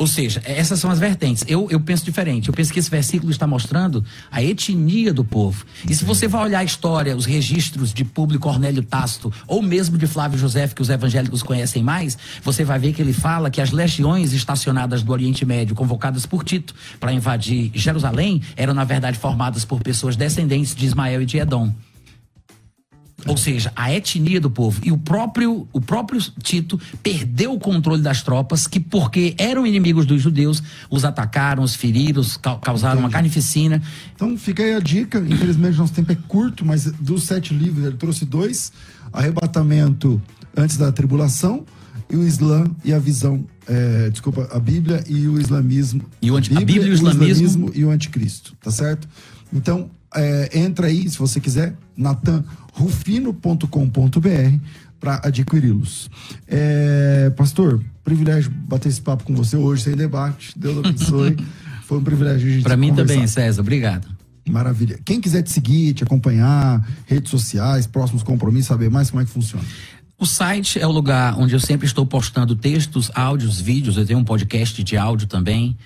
Ou seja, essas são as vertentes. Eu, eu penso diferente. Eu penso que esse versículo está mostrando a etnia do povo. E se você vai olhar a história, os registros de Públio Cornélio Tácito, ou mesmo de Flávio José, que os evangélicos conhecem mais, você vai ver que ele fala que as legiões estacionadas do Oriente Médio, convocadas por Tito para invadir Jerusalém, eram, na verdade, formadas por pessoas descendentes de Ismael e de Edom. Ou seja, a etnia do povo. E o próprio, o próprio Tito perdeu o controle das tropas, que, porque eram inimigos dos judeus, os atacaram, os feriram, os ca- causaram uma Entendi. carnificina. Então fica aí a dica. Infelizmente nosso tempo é curto, mas dos sete livros ele trouxe dois: Arrebatamento antes da tribulação e o Islã e a visão. é, desculpa, a Bíblia e o islamismo. E o anti- a Bíblia e o islamismo. e o anticristo, tá certo? Então é, entra aí, se você quiser, natanrufino.com.br para adquiri-los. É, pastor, privilégio bater esse papo com você hoje sem debate. Deus abençoe. <laughs> Foi um privilégio a gente Para mim conversar. também, César. Obrigado. Maravilha. Quem quiser te seguir, te acompanhar, redes sociais, próximos compromissos, saber mais como é que funciona. O site é o lugar onde eu sempre estou postando textos, áudios, vídeos. Eu tenho um podcast de áudio também,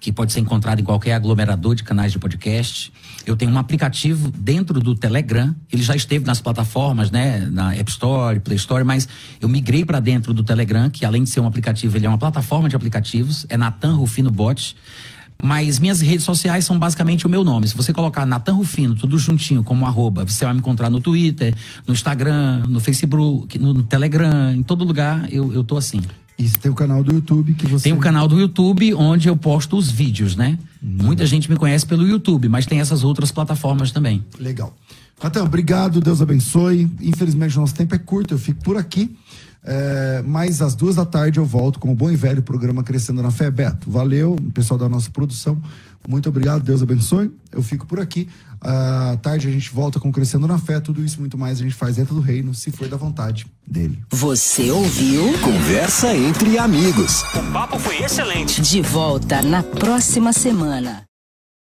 que pode ser encontrado em qualquer aglomerador de canais de podcast. Eu tenho um aplicativo dentro do Telegram. Ele já esteve nas plataformas, né, na App Store, Play Store, mas eu migrei para dentro do Telegram, que além de ser um aplicativo, ele é uma plataforma de aplicativos. É Natan Rufino Bot. Mas minhas redes sociais são basicamente o meu nome. Se você colocar Natan Rufino, tudo juntinho, como arroba, você vai me encontrar no Twitter, no Instagram, no Facebook, no, Telegram, em todo lugar eu, eu tô assim. E você tem o canal do YouTube que você. Tem um canal do YouTube onde eu posto os vídeos, né? Muita gente me conhece pelo YouTube, mas tem essas outras plataformas também. Legal. Natan, obrigado, Deus abençoe. Infelizmente, o nosso tempo é curto, eu fico por aqui. É, mas às duas da tarde eu volto com o bom e velho programa Crescendo na Fé. Beto, valeu, pessoal da nossa produção. Muito obrigado, Deus abençoe. Eu fico por aqui. À tarde a gente volta com Crescendo na Fé. Tudo isso muito mais a gente faz dentro do reino, se for da vontade dele. Você ouviu? Conversa entre amigos. O papo foi excelente. De volta na próxima semana.